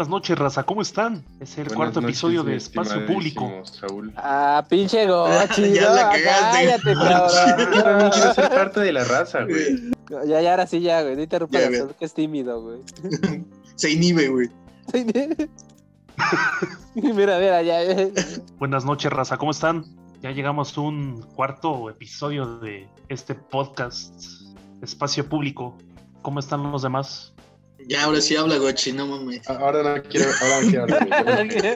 Buenas noches, raza, ¿cómo están? Es el Buenas cuarto noches, episodio de Espacio Público. Saúl. Ah, pinche gochi, Ya no, la cagaste. cállate, Yo también cabrón. quiero ser parte de la raza, güey. Ya, ya, ahora sí, ya, güey. No interrumpa Ya, a güey. Saúl, que es tímido, güey. Se inhibe, güey. mira, mira, ya. eh. Buenas noches, raza, ¿cómo están? Ya llegamos a un cuarto episodio de este podcast Espacio Público. ¿Cómo están los demás? Ya, ahora sí habla, Gochi, no mames. Ahora no quiero, ahora no quiero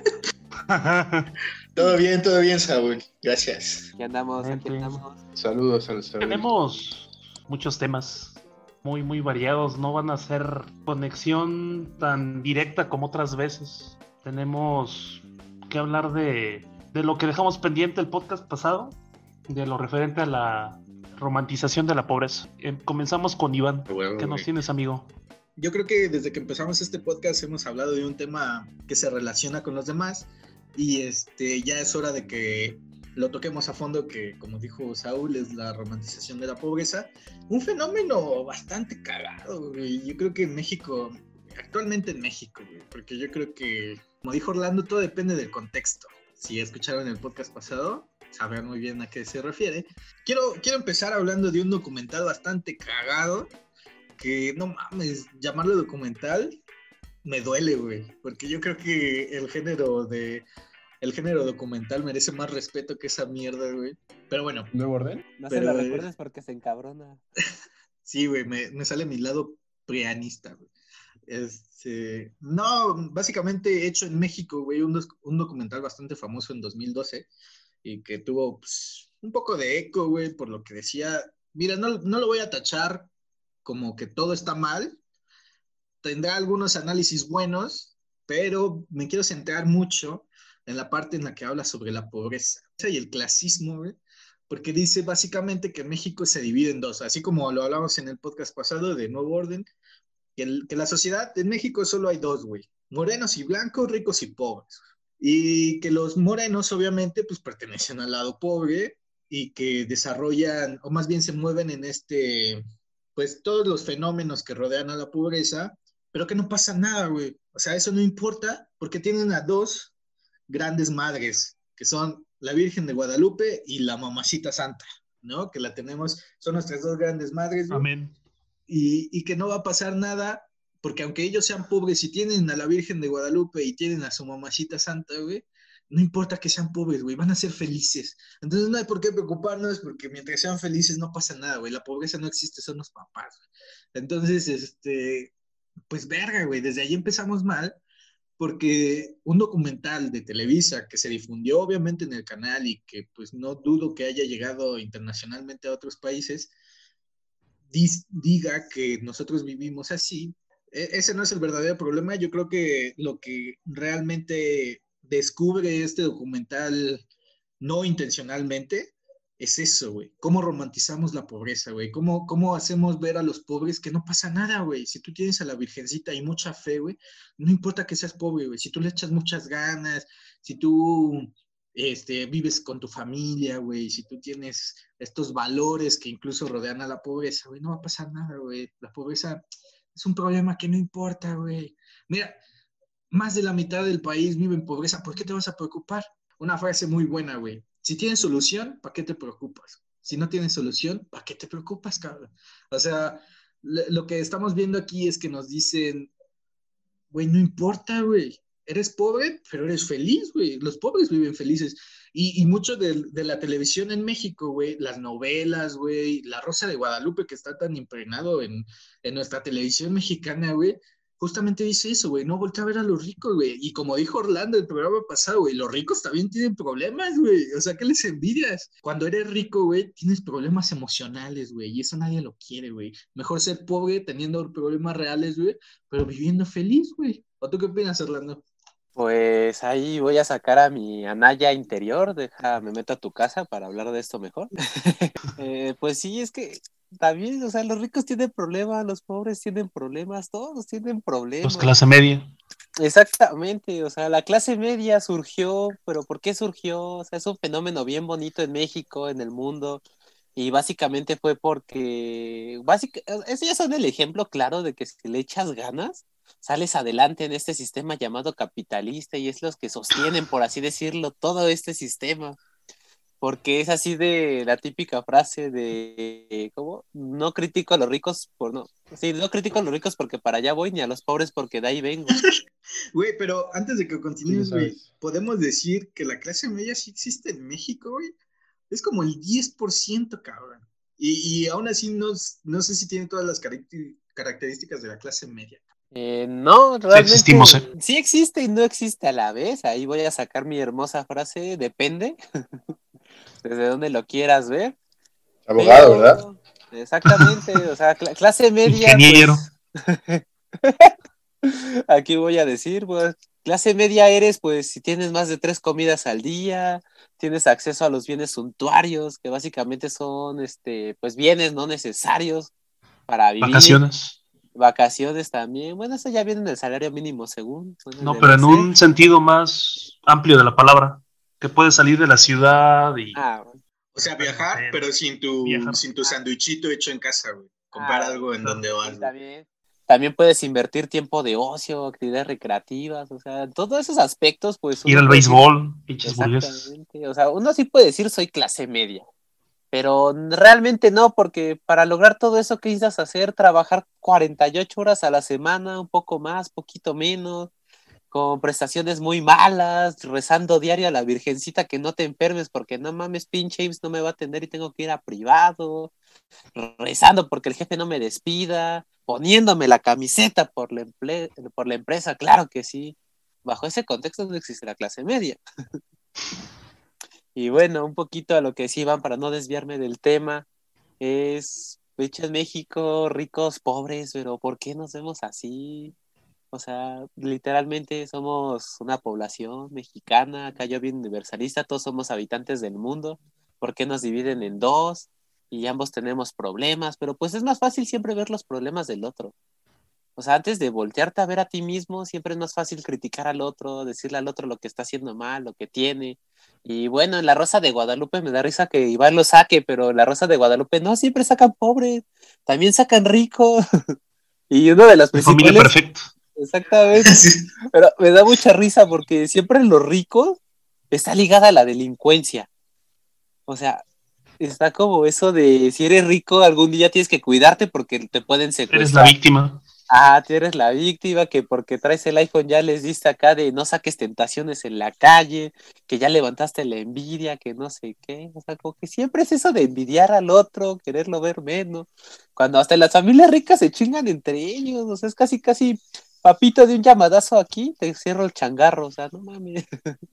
hablar. Todo bien, todo bien, Saúl. Gracias. Aquí andamos, aquí andamos. Saludos al Saúl. Tenemos muchos temas muy, muy variados. No van a ser conexión tan directa como otras veces. Tenemos que hablar de, de lo que dejamos pendiente el podcast pasado, de lo referente a la romantización de la pobreza. Eh, comenzamos con Iván. Huevo, ¿Qué nos tienes, amigo? Yo creo que desde que empezamos este podcast hemos hablado de un tema que se relaciona con los demás y este ya es hora de que lo toquemos a fondo, que como dijo Saúl, es la romantización de la pobreza. Un fenómeno bastante cagado, güey. Yo creo que en México, actualmente en México, güey, porque yo creo que, como dijo Orlando, todo depende del contexto. Si escucharon el podcast pasado, sabrán muy bien a qué se refiere. Quiero, quiero empezar hablando de un documental bastante cagado que no mames, llamarlo documental me duele, güey, porque yo creo que el género de el género documental merece más respeto que esa mierda, güey. Pero bueno, ¿Nuevo orden? No se Pero, lo eh, recuerdes porque se encabrona. sí, güey, me, me sale mi lado prianista, güey. Este, no, básicamente hecho en México, güey, un, un documental bastante famoso en 2012 y que tuvo pues, un poco de eco, güey, por lo que decía, mira, no, no lo voy a tachar como que todo está mal, tendrá algunos análisis buenos, pero me quiero centrar mucho en la parte en la que habla sobre la pobreza y el clasismo, güey, porque dice básicamente que México se divide en dos, así como lo hablamos en el podcast pasado de Nuevo Orden, que, el- que la sociedad en México solo hay dos, güey, morenos y blancos, ricos y pobres, y que los morenos obviamente pues pertenecen al lado pobre y que desarrollan, o más bien se mueven en este, pues todos los fenómenos que rodean a la pobreza, pero que no pasa nada, güey. O sea, eso no importa porque tienen a dos grandes madres, que son la Virgen de Guadalupe y la Mamacita Santa, ¿no? Que la tenemos, son nuestras dos grandes madres, güey, Amén. y, y que no va a pasar nada, porque aunque ellos sean pobres y tienen a la Virgen de Guadalupe y tienen a su Mamacita Santa, güey, no importa que sean pobres, güey, van a ser felices. Entonces no hay por qué preocuparnos, porque mientras sean felices no pasa nada, güey, la pobreza no existe, son los papás, güey. Entonces, este, pues verga, güey, desde ahí empezamos mal, porque un documental de Televisa que se difundió obviamente en el canal y que pues no dudo que haya llegado internacionalmente a otros países, diga que nosotros vivimos así, e- ese no es el verdadero problema. Yo creo que lo que realmente descubre este documental no intencionalmente es eso, güey. ¿Cómo romantizamos la pobreza, güey? ¿Cómo, ¿Cómo hacemos ver a los pobres que no pasa nada, güey? Si tú tienes a la Virgencita y mucha fe, güey, no importa que seas pobre, güey. Si tú le echas muchas ganas, si tú este, vives con tu familia, güey, si tú tienes estos valores que incluso rodean a la pobreza, güey, no va a pasar nada, güey. La pobreza es un problema que no importa, güey. Mira, más de la mitad del país vive en pobreza, ¿por qué te vas a preocupar? Una frase muy buena, güey. Si tienes solución, ¿para qué te preocupas? Si no tienes solución, ¿para qué te preocupas, cabrón? O sea, lo que estamos viendo aquí es que nos dicen, güey, no importa, güey. Eres pobre, pero eres feliz, güey. Los pobres viven felices. Y, y mucho de, de la televisión en México, güey, las novelas, güey, La Rosa de Guadalupe, que está tan impregnado en, en nuestra televisión mexicana, güey, justamente dice eso, güey, no voltea a ver a los ricos, güey. Y como dijo Orlando el programa pasado, güey, los ricos también tienen problemas, güey. O sea, ¿qué les envidias? Cuando eres rico, güey, tienes problemas emocionales, güey, y eso nadie lo quiere, güey. Mejor ser pobre teniendo problemas reales, güey, pero viviendo feliz, güey. ¿O tú qué opinas, Orlando? Pues ahí voy a sacar a mi Anaya interior, deja, me meto a tu casa para hablar de esto mejor. Eh, pues sí, es que también, o sea, los ricos tienen problemas, los pobres tienen problemas, todos tienen problemas. Los clase media. Exactamente, o sea, la clase media surgió, pero ¿por qué surgió? O sea, es un fenómeno bien bonito en México, en el mundo, y básicamente fue porque, básica, ya son el ejemplo claro de que si le echas ganas, sales adelante en este sistema llamado capitalista y es los que sostienen, por así decirlo, todo este sistema. Porque es así de la típica frase de, ¿cómo? No critico a los ricos por no. Sí, no critico a los ricos porque para allá voy, ni a los pobres porque de ahí vengo. Güey, pero antes de que continúes, Sí, güey, podemos decir que la clase media sí existe en México, güey. Es como el 10%, cabrón. Y, y aún así no, no sé si tiene todas las caracter- características de la clase media. Eh, no, realmente. existimos, ¿eh? Sí existe y no existe a la vez. Ahí voy a sacar mi hermosa frase, depende. Desde donde lo quieras ver. Abogado, Pero- ¿verdad? Exactamente, o sea, cla- clase media. Ingeniero. pues, aquí voy a decir, pues, clase media eres, pues, si tienes más de tres comidas al día, tienes acceso a los bienes suntuarios, que básicamente son, este, pues, bienes no necesarios para vivir. Vacaciones. Vacaciones también. Bueno, eso ya viene en el salario mínimo según. No, pero en un sentido más amplio de la palabra. Que puedes salir de la ciudad y Ah, bueno. O sea, viajar, pero sin tu, viajar. sin tu sandwichito hecho en casa, güey. Comprar Ah, algo en claro. donde vas. también. También puedes invertir tiempo de ocio, actividades recreativas, o sea, todos esos aspectos, pues. ir al béisbol, pinches burgueses. Exactamente. O sea, uno sí puede decir soy clase media, pero realmente no, porque para lograr todo eso que necesitas hacer, trabajar 48 horas a la semana, un poco más, poquito menos, con prestaciones muy malas, rezando diario a la virgencita que no te enfermes, porque no mames, pinche James no me va a atender y tengo que ir a privado, rezando porque el jefe no me despida, poniéndome la camiseta por la, emple- por la empresa, claro que sí. Bajo ese contexto no existe la clase media. Y bueno, un poquito a lo que sí van para no desviarme del tema, es, en México, ricos, pobres, pero ¿por qué nos vemos así? O sea, literalmente somos una población mexicana, acá yo bien universalista, todos somos habitantes del mundo, ¿por qué nos dividen en dos? Y ambos tenemos problemas, pero pues es más fácil siempre ver los problemas del otro. O sea, antes de voltearte a ver a ti mismo, siempre es más fácil criticar al otro, decirle al otro lo que está haciendo mal, lo que tiene. Y bueno, en la Rosa de Guadalupe me da risa que Iván lo saque, pero en la Rosa de Guadalupe no, siempre sacan pobres, también sacan ricos. y uno de los Mi familia principales... perfecta. Exactamente. Sí. Pero me da mucha risa porque siempre los ricos está ligada a la delincuencia. O sea, está como eso de si eres rico, algún día tienes que cuidarte porque te pueden Eres la secuestrar. víctima. Ah, tú eres la víctima, que porque traes el iPhone ya les diste acá de no saques tentaciones en la calle, que ya levantaste la envidia, que no sé qué. O sea, como que siempre es eso de envidiar al otro, quererlo ver menos. Cuando hasta en las familias ricas se chingan entre ellos, o sea, es casi, casi papito de un llamadazo aquí, te cierro el changarro, o sea, no mames.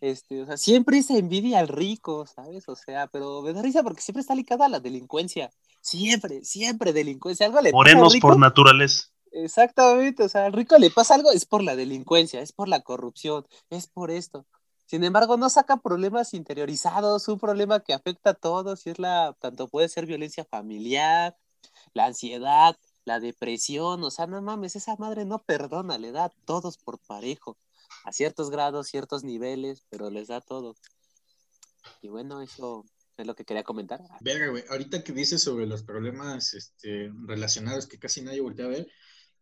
Este, o sea, siempre se envidia al rico, ¿sabes? O sea, pero me da risa porque siempre está ligada a la delincuencia. Siempre, siempre delincuencia. Algo le pasa Morenos rico. por naturaleza. Exactamente, o sea, al rico le pasa algo, es por la delincuencia, es por la corrupción, es por esto. Sin embargo, no saca problemas interiorizados, un problema que afecta a todos, y es la, tanto puede ser violencia familiar, la ansiedad, la depresión, o sea, no mames, esa madre no perdona, le da a todos por parejo, a ciertos grados, ciertos niveles, pero les da a todos. Y bueno, eso es lo que quería comentar. Verga, güey. Ahorita que dices sobre los problemas este, relacionados que casi nadie voltea a ver,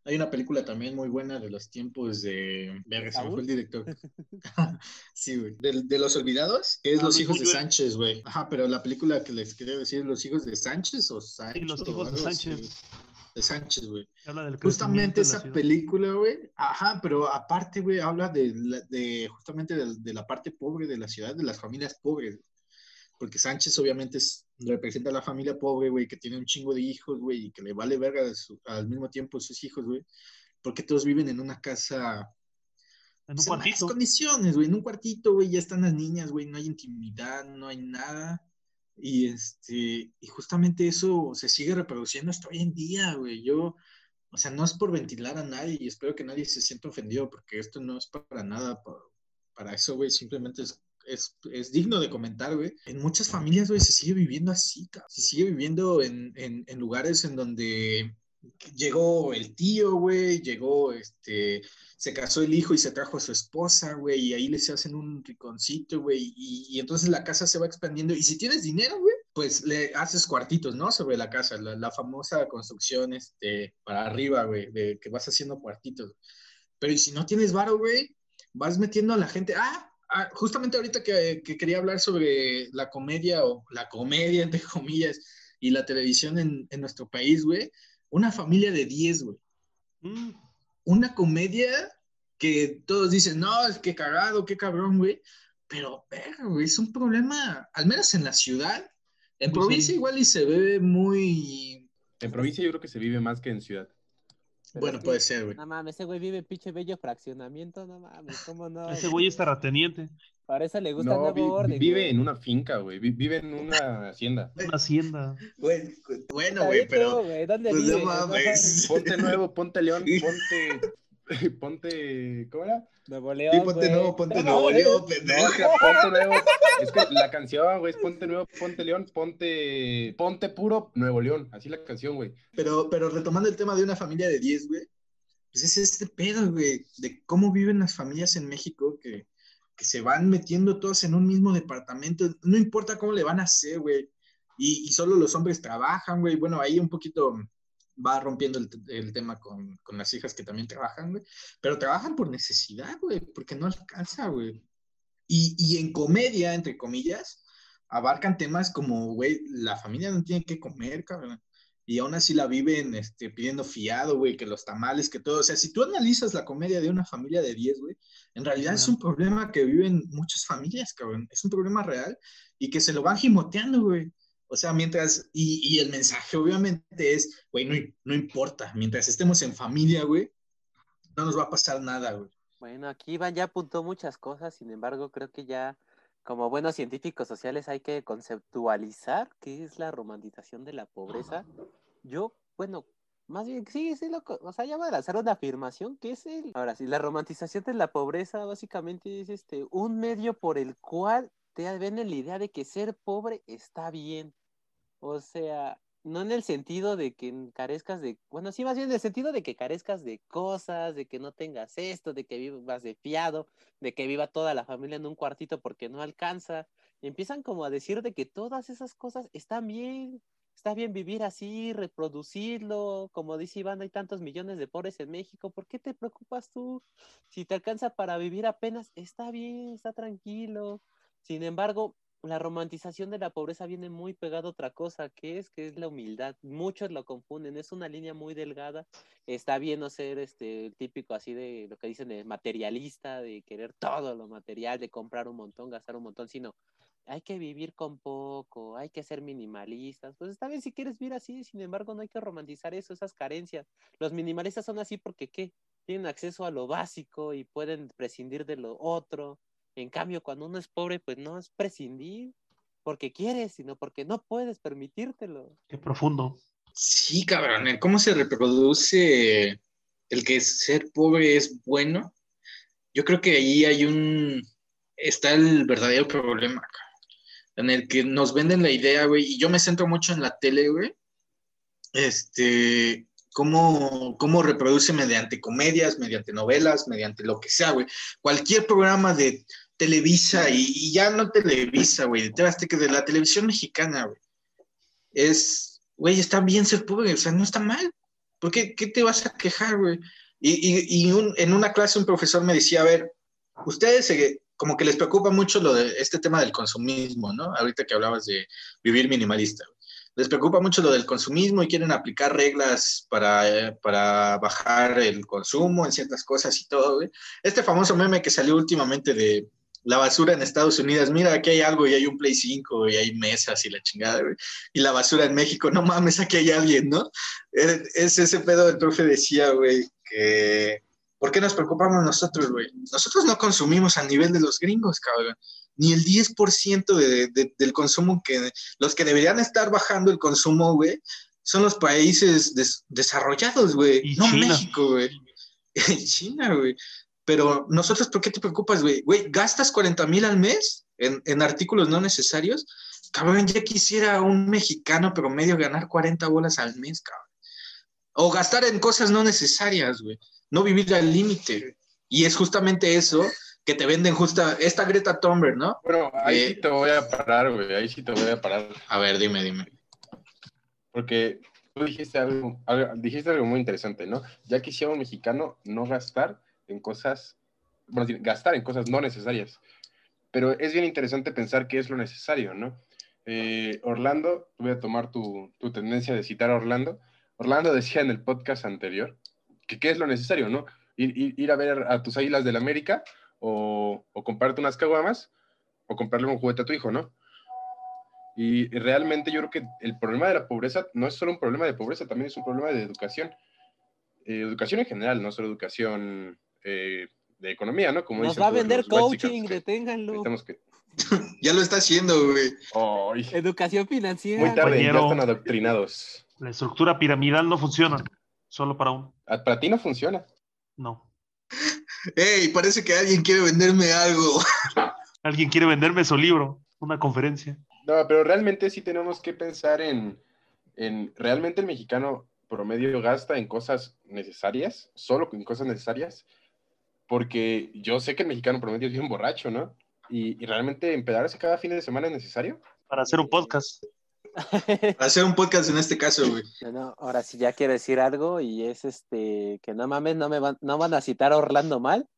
hay una película también muy buena de los tiempos de. Verga, se me fue el director. sí, güey. De, de los olvidados, que es Ah, Los hijos de. Sánchez, güey. Ajá, pero la película que les quería decir, Los hijos de Sánchez o Sí, Sánchez. los o hijos de Sánchez. De Sánchez, güey. Justamente esa película, güey. Ajá, pero aparte, güey, habla de, la- de justamente de, de la parte pobre de la ciudad, de las familias pobres. Porque Sánchez obviamente es- representa a la familia pobre, güey, que tiene un chingo de hijos, güey, y que le vale verga su- al mismo tiempo sus hijos, güey. Porque todos viven en una casa En un pues, cuartito. condiciones, güey, en un cuartito, güey, ya están las niñas, güey, no hay intimidad, no hay nada. Y este, y justamente eso se sigue reproduciendo hasta hoy en día, güey. Yo, o sea, no es por ventilar a nadie y espero que nadie se sienta ofendido porque esto no es para nada pa- para eso, güey, simplemente es, es, es digno de comentar, güey. En muchas familias, güey, se sigue viviendo así, cabrón. Se sigue viviendo en, en, en lugares en donde llegó el tío, güey, llegó este, se casó el hijo y se trajo a su esposa, güey, y ahí les hacen un riconcito, güey, y, entonces la casa se va expandiendo. Y si tienes dinero, güey, pues le haces cuartitos, ¿no? Sobre la casa, la, famosa construcción, este, para arriba, güey, de que vas haciendo cuartitos. Pero ¿y si no tienes varo, güey, vas metiendo a la gente, ah, ah, justamente ahorita que, que quería hablar sobre la comedia o la comedia, entre comillas, y la televisión en, en nuestro país, güey, una familia de 10, güey. Mm, Una comedia que todos dicen, no, es que cagado, qué cabrón, güey. Pero, güey, es un problema, al menos en la ciudad. En provincia igual y se ve muy... En provincia yo creo que se vive más que en ciudad. Pero Bueno, que- puede ser, güey. No mames, ese güey vive en pinche bello fraccionamiento, no mames, ¿cómo no? ese güey es terrateniente. Para eso le gusta No, el vi- nuevo orden. vive güey. en una finca, güey. vi- Vive en una hacienda. Una hacienda. Güey, Bueno, güey, pero... güey, ¿Dónde Pues no vive? mames. Ponte nuevo, ponte león, ponte. Ponte. ¿Cómo era? Nuevo León, Sí, ponte güey. nuevo, ponte No nuevo. León, No, pendejo. ponte nuevo. Es que la canción, güey, es ponte nuevo, ponte león, ponte. Ponte puro Nuevo León. Así la canción, güey. Pero, pero retomando el tema de una familia de 10, güey, pues es este pedo, güey, de cómo viven las familias en México que, que se van metiendo todos en un mismo departamento, no importa cómo le van a hacer, güey, y, solo los hombres trabajan, güey, bueno, ahí un poquito va rompiendo el, el tema con, con las hijas que también trabajan, güey, pero trabajan por necesidad, güey, porque no alcanza, güey. Y, y en comedia, entre comillas, abarcan temas como, güey, la familia no tiene que comer, cabrón y aún así la viven este, pidiendo fiado, güey, que los tamales, que todo. O sea, si tú analizas la comedia de una familia de 10, güey, en realidad es un problema que viven muchas familias, cabrón. Es un problema real y que se lo van gimoteando, güey. O sea, mientras, y, y el mensaje obviamente es, güey, no, no importa, mientras estemos en familia, güey, no nos va a pasar nada, güey. Bueno, aquí Iván ya apuntó muchas cosas, sin embargo, creo que ya, como buenos científicos sociales, hay que conceptualizar qué es la romantización de la pobreza. Yo, bueno, más bien, sí, sí, lo, co- o sea, ya voy a lanzar una afirmación que es el. Ahora sí, la romantización de la pobreza básicamente es este un medio por el cual te venden la idea de que ser pobre está bien. O sea, no en el sentido de que carezcas de, bueno, sí, más bien en el sentido de que carezcas de cosas, de que no tengas esto, de que vivas de fiado, de que viva toda la familia en un cuartito porque no alcanza. Empiezan como a decir de que todas esas cosas están bien, está bien vivir así, reproducirlo, como dice Iván, hay tantos millones de pobres en México, ¿por qué te preocupas tú? Si te alcanza para vivir apenas, está bien, está tranquilo. Sin embargo, la romantización de la pobreza viene muy pegada a otra cosa, que es que es la humildad. Muchos lo confunden, es una línea muy delgada. Está bien no ser este el típico así de lo que dicen de materialista, de querer todo lo material, de comprar un montón, gastar un montón, sino hay que vivir con poco, hay que ser minimalistas. Pues está bien si quieres vivir así, sin embargo, no hay que romantizar eso, esas carencias. Los minimalistas son así porque ¿qué? Tienen acceso a lo básico y pueden prescindir de lo otro. En cambio, cuando uno es pobre, pues no es prescindir porque quieres, sino porque no puedes permitírtelo. Qué profundo. Sí, cabrón, cómo se reproduce el que ser pobre es bueno. Yo creo que ahí hay un, está el verdadero problema, cabrón, en el que nos venden la idea, güey, y yo me centro mucho en la tele, güey, este, cómo, cómo reproduce mediante comedias, mediante novelas, mediante lo que sea, güey. Cualquier programa de Televisa, y, ya no Televisa, güey, de Azteca, de la televisión mexicana, güey, es, güey, está bien ser pobre, o sea, no está mal. ¿Por qué, qué te vas a quejar, güey? Y, en una clase un profesor me decía, a ver, ustedes eh, como que les preocupa mucho lo de este tema del consumismo, ¿no? Ahorita que hablabas de vivir minimalista. Les preocupa mucho lo del consumismo y quieren aplicar reglas para, para bajar el consumo en ciertas cosas y todo, güey. Este famoso meme que salió últimamente de la basura en Estados Unidos, mira, aquí hay algo y hay un Play 5 y hay mesas y la chingada, güey. Y la basura en México, no mames, aquí hay alguien, ¿no? Eh, Es ese pedo, el profe decía, güey, que ¿por qué nos preocupamos nosotros, güey? Nosotros no consumimos al nivel de los gringos, cabrón. Ni el 10% de, de- del consumo que los que deberían estar bajando el consumo, güey, son los países des- desarrollados, güey. No China. México, güey. China, güey. Pero nosotros, ¿por qué te preocupas, güey? Güey, ¿gastas 40 mil al mes en, en artículos no necesarios? Cabrón, ya quisiera un mexicano promedio ganar 40 bolas al mes, cabrón. O gastar en cosas no necesarias, güey. No vivir al límite. güey. Y es justamente eso que te venden justa esta Greta Thunberg, ¿no? Bueno, ahí Eh, sí te voy a parar, güey. Ahí sí te voy a parar. A ver, dime, dime. Porque tú dijiste algo, algo- dijiste algo muy interesante, ¿no? Ya quisiera un mexicano no gastar en cosas, bueno, gastar en cosas no necesarias. Pero es bien interesante pensar qué es lo necesario, ¿no? Eh, Orlando, voy a tomar tu, tu tendencia de citar a Orlando. Orlando decía en el podcast anterior que qué es lo necesario, ¿no? Ir, ir- ir a ver a tus águilas del América o, o comprarte unas caguamas o comprarle un juguete a tu hijo, ¿no? Y realmente yo creo que el problema de la pobreza no es solo un problema de pobreza, también es un problema de educación. Eh, educación en general, no solo educación eh, de economía, ¿no? Como Nos dicen va a vender coaching, que deténganlo. que- Ya lo está haciendo, güey. Educación financiera. muy tarde, ya están adoctrinados. La estructura piramidal no funciona. Solo para uno. Ah, Para ti no funciona. No. Ey, parece que alguien quiere venderme algo. Alguien quiere venderme su libro, una conferencia. No, pero realmente sí tenemos que pensar en, en realmente el mexicano promedio gasta en cosas necesarias, solo en cosas necesarias, porque yo sé que el mexicano promedio es bien borracho, ¿no? Y, y realmente empedarse cada fin de semana es necesario. Para hacer un podcast. Hacer un podcast en este caso, güey. No, ahora sí ya quiero decir algo y es este que no mames, no me van, no van a citar a Orlando mal.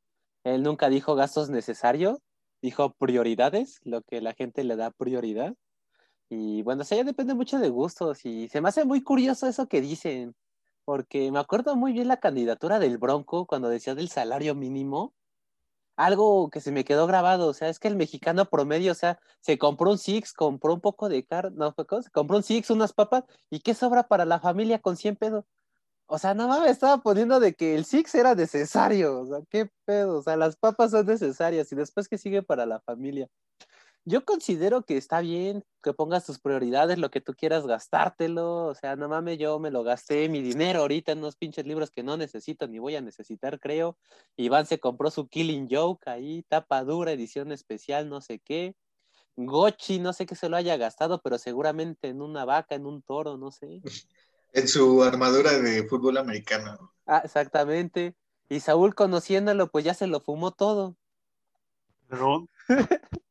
Él nunca dijo gastos necesarios, dijo prioridades, lo que la gente le da prioridad. Y bueno, o sea, ya depende mucho de gustos y se me hace muy curioso eso que dicen, porque me acuerdo muy bien la candidatura del Bronco cuando decía del salario mínimo. Algo que se me quedó grabado, o sea, es que el mexicano promedio, o sea, se compró un Six, compró un poco de carne, no, se compró un Six, unas papas, ¿y qué sobra para la familia con 100 pesos? O sea, no mames, estaba poniendo de que el Six era necesario, o sea, qué pedo, o sea, las papas son necesarias y después que sigue para la familia. Yo considero que está bien que pongas tus prioridades, lo que tú quieras gastártelo, o sea, no mames, yo me lo gasté mi dinero ahorita en unos pinches libros que no necesito ni voy a necesitar, creo. Iván se compró su Killing Joke ahí, tapa dura, edición especial, no sé qué. Gochi, no sé qué se lo haya gastado, pero seguramente en una vaca, en un toro, no sé. En su armadura de fútbol americano. Ah, exactamente. Y Saúl conociéndolo, pues ya se lo fumó todo. Pero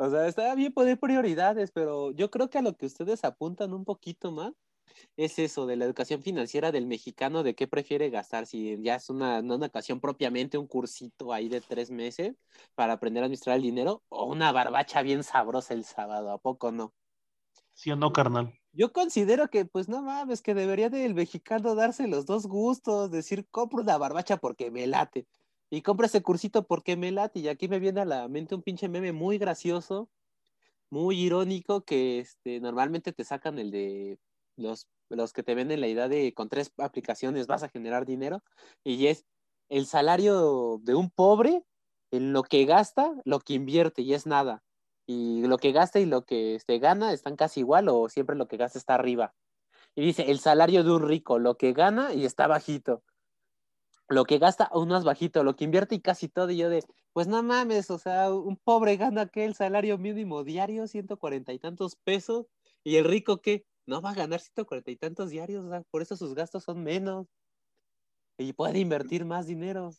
O sea, está bien poner prioridades, pero yo creo que a lo que ustedes apuntan un poquito más es eso de la educación financiera del mexicano, de qué prefiere gastar, si ya es una, no una ocasión propiamente, un cursito ahí de tres meses para aprender a administrar el dinero, o una barbacha bien sabrosa el sábado, ¿a poco no? sí o no, carnal. Yo considero que, pues no mames, que debería del mexicano darse los dos gustos, decir, compro una barbacha porque me late, y compro ese cursito porque me late, y aquí me viene a la mente un pinche meme muy gracioso, muy irónico, que este, normalmente te sacan el de los, los que te venden la idea de con tres aplicaciones vas a generar dinero, y es el salario de un pobre en lo que gasta, lo que invierte, y es nada y lo que gasta y lo que este, gana están casi igual o siempre lo que gasta está arriba. Y dice, el salario de un rico, lo que gana y está bajito. Lo que gasta aún más bajito, lo que invierte y casi todo. Y yo de, pues no mames, o sea, un pobre gana que el salario mínimo diario, 140 y tantos pesos. Y el rico que no va a ganar 140 y tantos diarios, o sea, por eso sus gastos son menos. Y puede invertir más dinero.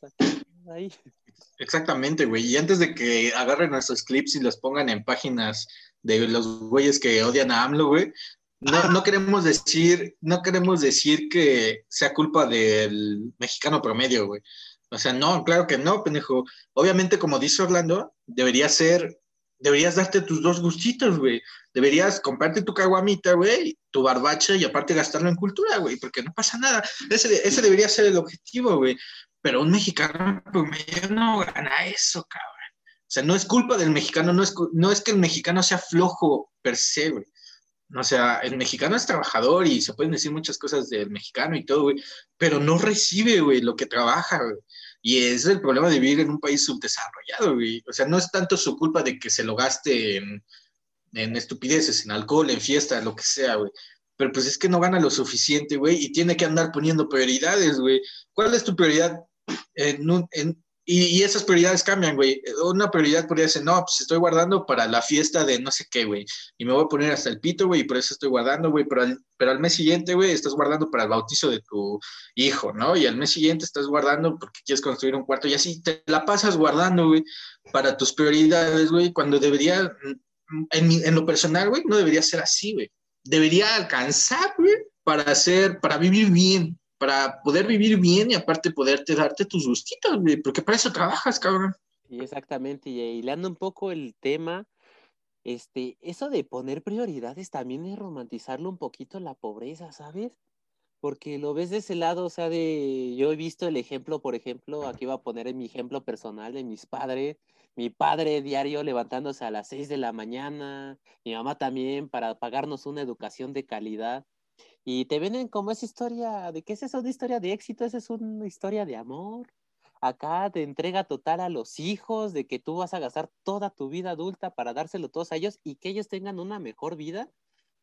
Exactamente, güey. Y antes de que agarren nuestros clips y los pongan en páginas de los güeyes que odian a AMLO, güey, no, no queremos decir, no queremos decir que sea culpa del mexicano promedio, güey. O sea, no, claro que no, pendejo. Obviamente, como dice Orlando, debería ser, deberías darte tus dos gustitos, güey. Deberías comprarte tu caguamita, güey, tu barbacha y aparte gastarlo en cultura, güey, porque no pasa nada. Ese, ese debería ser el objetivo, güey. Pero un mexicano promedio no gana eso, cabrón. O sea, no es culpa del mexicano, no es, no es que el mexicano sea flojo per se, güey. O sea, el mexicano es trabajador y se pueden decir muchas cosas del mexicano y todo, güey, pero no recibe, güey, lo que trabaja, güey. Y ese es el problema de vivir en un país subdesarrollado, güey. O sea, no es tanto su culpa de que se lo gaste en, en estupideces, en alcohol, en fiesta, lo que sea, güey. Pero pues es que no gana lo suficiente, güey, y tiene que andar poniendo prioridades, güey. ¿Cuál es tu prioridad en un- en Y, y esas prioridades cambian, güey. Una prioridad podría ser, no, pues estoy guardando para la fiesta de no sé qué, güey. Y me voy a poner hasta el pito, güey, y por eso estoy guardando, güey. Pero al, pero al mes siguiente, güey, estás guardando para el bautizo de tu hijo, ¿no? Y al mes siguiente estás guardando porque quieres construir un cuarto. Y así te la pasas guardando, güey, para tus prioridades, güey, cuando debería, en, mi- en lo personal, güey, no debería ser así, güey. Debería alcanzar, güey, para hacer, para vivir bien, para poder vivir bien y aparte poderte darte tus gustitos, porque para eso trabajas, cabrón. Y exactamente, y hilando un poco el tema, este, eso de poner prioridades también es romantizarlo un poquito la pobreza, ¿sabes? Porque lo ves de ese lado, o sea, de, yo he visto el ejemplo, por ejemplo, aquí voy a poner en mi ejemplo personal de mis padres, mi padre diario levantándose a las 6 de la mañana, mi mamá también para pagarnos una educación de calidad. Y te venden como esa historia, ¿de qué es eso? ¿Una historia de éxito? ¿Esa es una historia de amor? Acá te entrega total a los hijos, de que tú vas a gastar toda tu vida adulta para dárselo todos a ellos y que ellos tengan una mejor vida.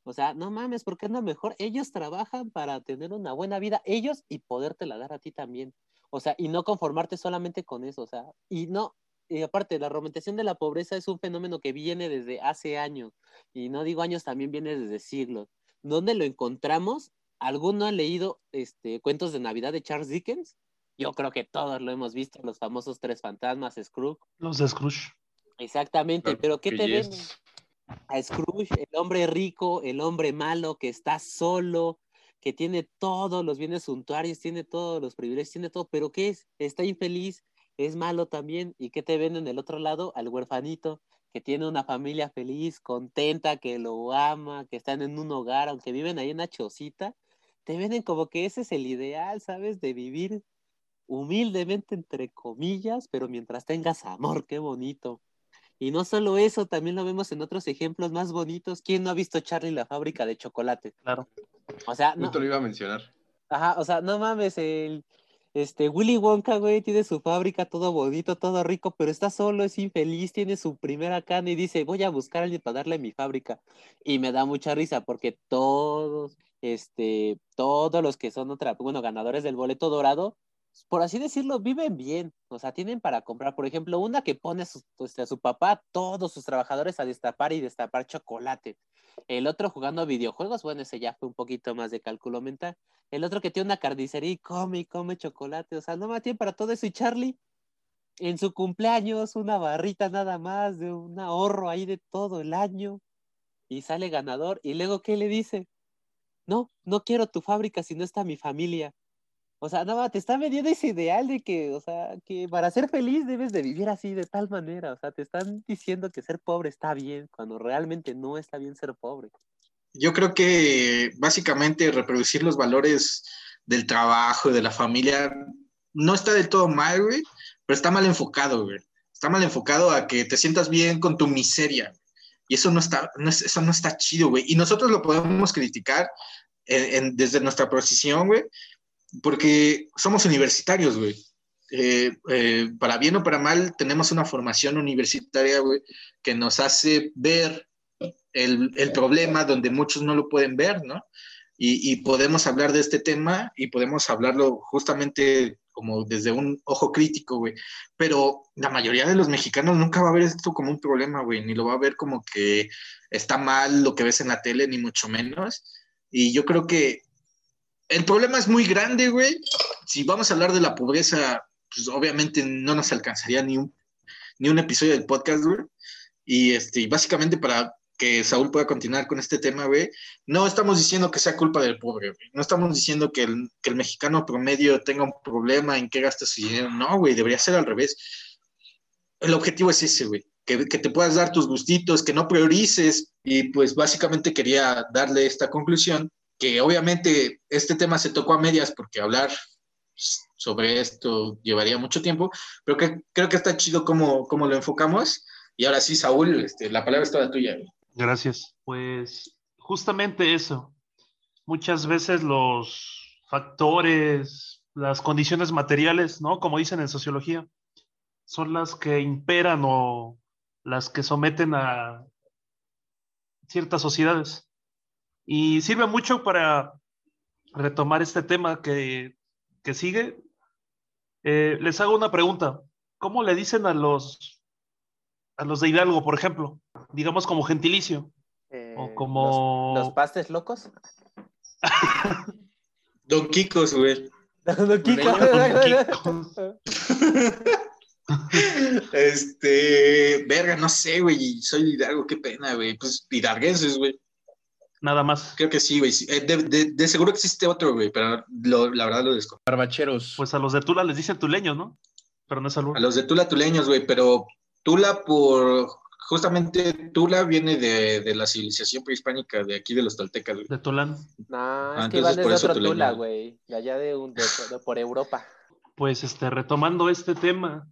O sea, no mames, ¿por qué no mejor? Ellos trabajan para tener una buena vida, ellos y podértela dar a ti también. O sea, y no conformarte solamente con eso, o sea, y no, y aparte, la romantización de la pobreza es un fenómeno que viene desde hace años, y no digo años, también viene desde siglos. ¿Dónde lo encontramos? ¿Alguno ha leído este, cuentos de Navidad de Charles Dickens? Yo creo que todos lo hemos visto, los famosos tres fantasmas, Scrooge. Los de Scrooge. Exactamente, Claro pero ¿qué que te yes. ven? A Scrooge, el hombre rico, el hombre malo, que está solo, que tiene todos los bienes suntuarios, tiene todos los privilegios, tiene todo, pero ¿qué es? Está infeliz, es malo también. ¿Y qué te ven en el otro lado? Al huerfanito, que tiene una familia feliz, contenta, que lo ama, que están en un hogar, aunque viven ahí en una chocita, te venden como que ese es el ideal, ¿sabes? De vivir humildemente, entre comillas, pero mientras tengas amor, qué bonito. Y no solo eso, también lo vemos en otros ejemplos más bonitos. ¿Quién no ha visto Charlie la fábrica de chocolate? Claro. O sea, no, Justo lo iba a mencionar. ajá, o sea, no mames, el este Willy Wonka, güey, tiene su fábrica todo bonito, todo rico, pero está solo, es infeliz, tiene su primera cana y dice, voy a buscar a alguien para darle mi fábrica. Y me da mucha risa porque todos, este, todos los que son otra, bueno, ganadores del boleto dorado, por así decirlo, viven bien, o sea, tienen para comprar, por ejemplo, una que pone a su, este, a su papá, todos sus trabajadores a destapar y destapar chocolate. El otro jugando videojuegos, bueno, ese ya fue un poquito más de cálculo mental. El otro que tiene una carnicería y come y come chocolate, o sea, no más tiene para todo eso. Y Charlie, en su cumpleaños, una barrita nada más, de un ahorro ahí de todo el año, y sale ganador. Y luego, ¿qué le dice? No, no quiero tu fábrica si no está mi familia. O sea, no, te está vendiendo ese ideal de que, o sea, que para ser feliz debes de vivir así, de tal manera. O sea, te están diciendo que ser pobre está bien, cuando realmente no está bien ser pobre. Yo creo que básicamente reproducir los valores del trabajo, de la familia, no está del todo mal, güey, pero está mal enfocado, güey. Está mal enfocado a que te sientas bien con tu miseria. Y eso no está, no es- eso no está chido, güey. Y nosotros lo podemos criticar en- en- desde nuestra posición, güey, porque somos universitarios, güey. Eh, eh, para bien o para mal, tenemos una formación universitaria, güey, que nos hace ver el, el problema donde muchos no lo pueden ver, ¿no? Y, y podemos hablar de este tema y podemos hablarlo justamente como desde un ojo crítico, güey. Pero la mayoría de los mexicanos nunca va a ver esto como un problema, güey, ni lo va a ver como que está mal lo que ves en la tele, ni mucho menos. Y yo creo que el problema es muy grande, güey. Si vamos a hablar de la pobreza, pues obviamente no nos alcanzaría ni un, ni un episodio del podcast, güey. Y este, básicamente para que Saúl pueda continuar con este tema, güey, no estamos diciendo que sea culpa del pobre, güey. No estamos diciendo que el, que el mexicano promedio tenga un problema en qué gasta su dinero. No, güey, debería ser al revés. El objetivo es ese, güey. Que te puedas dar tus gustitos, que no priorices. Y pues básicamente quería darle esta conclusión, que obviamente este tema se tocó a medias porque hablar sobre esto llevaría mucho tiempo, pero que creo que está chido cómo, cómo lo enfocamos. Y ahora sí, Saúl, este, la palabra es toda tuya. Gracias. Pues justamente eso. Muchas veces los factores, las condiciones materiales, ¿no? Como dicen en sociología, son las que imperan o las que someten a ciertas sociedades. Y sirve mucho para retomar este tema que, que sigue. Eh, les hago una pregunta. ¿cómo le dicen a los a los de Hidalgo, por ejemplo? Digamos como gentilicio. Eh, O como- ¿Los, los pastes locos? Don Kikos, güey. Don Kiko. Kiko. Este, verga, no sé, güey. Soy de Hidalgo, qué pena, güey. Pues hidalguenses, güey. Nada más. Creo que sí, güey. sí. Eh, De, de- de seguro existe otro, güey, pero lo- la verdad lo desconozco. Barbacheros. Pues a los de Tula les dicen tuleños, ¿no? Pero no es albur. A los de Tula tuleños, güey, pero Tula por... Justamente Tula viene de, de la civilización prehispánica de aquí de los toltecas, güey. De Tulán. No, es Ah, que van desde otro Tula, güey. De allá de, un- de- de- por Europa. Pues este, retomando este tema,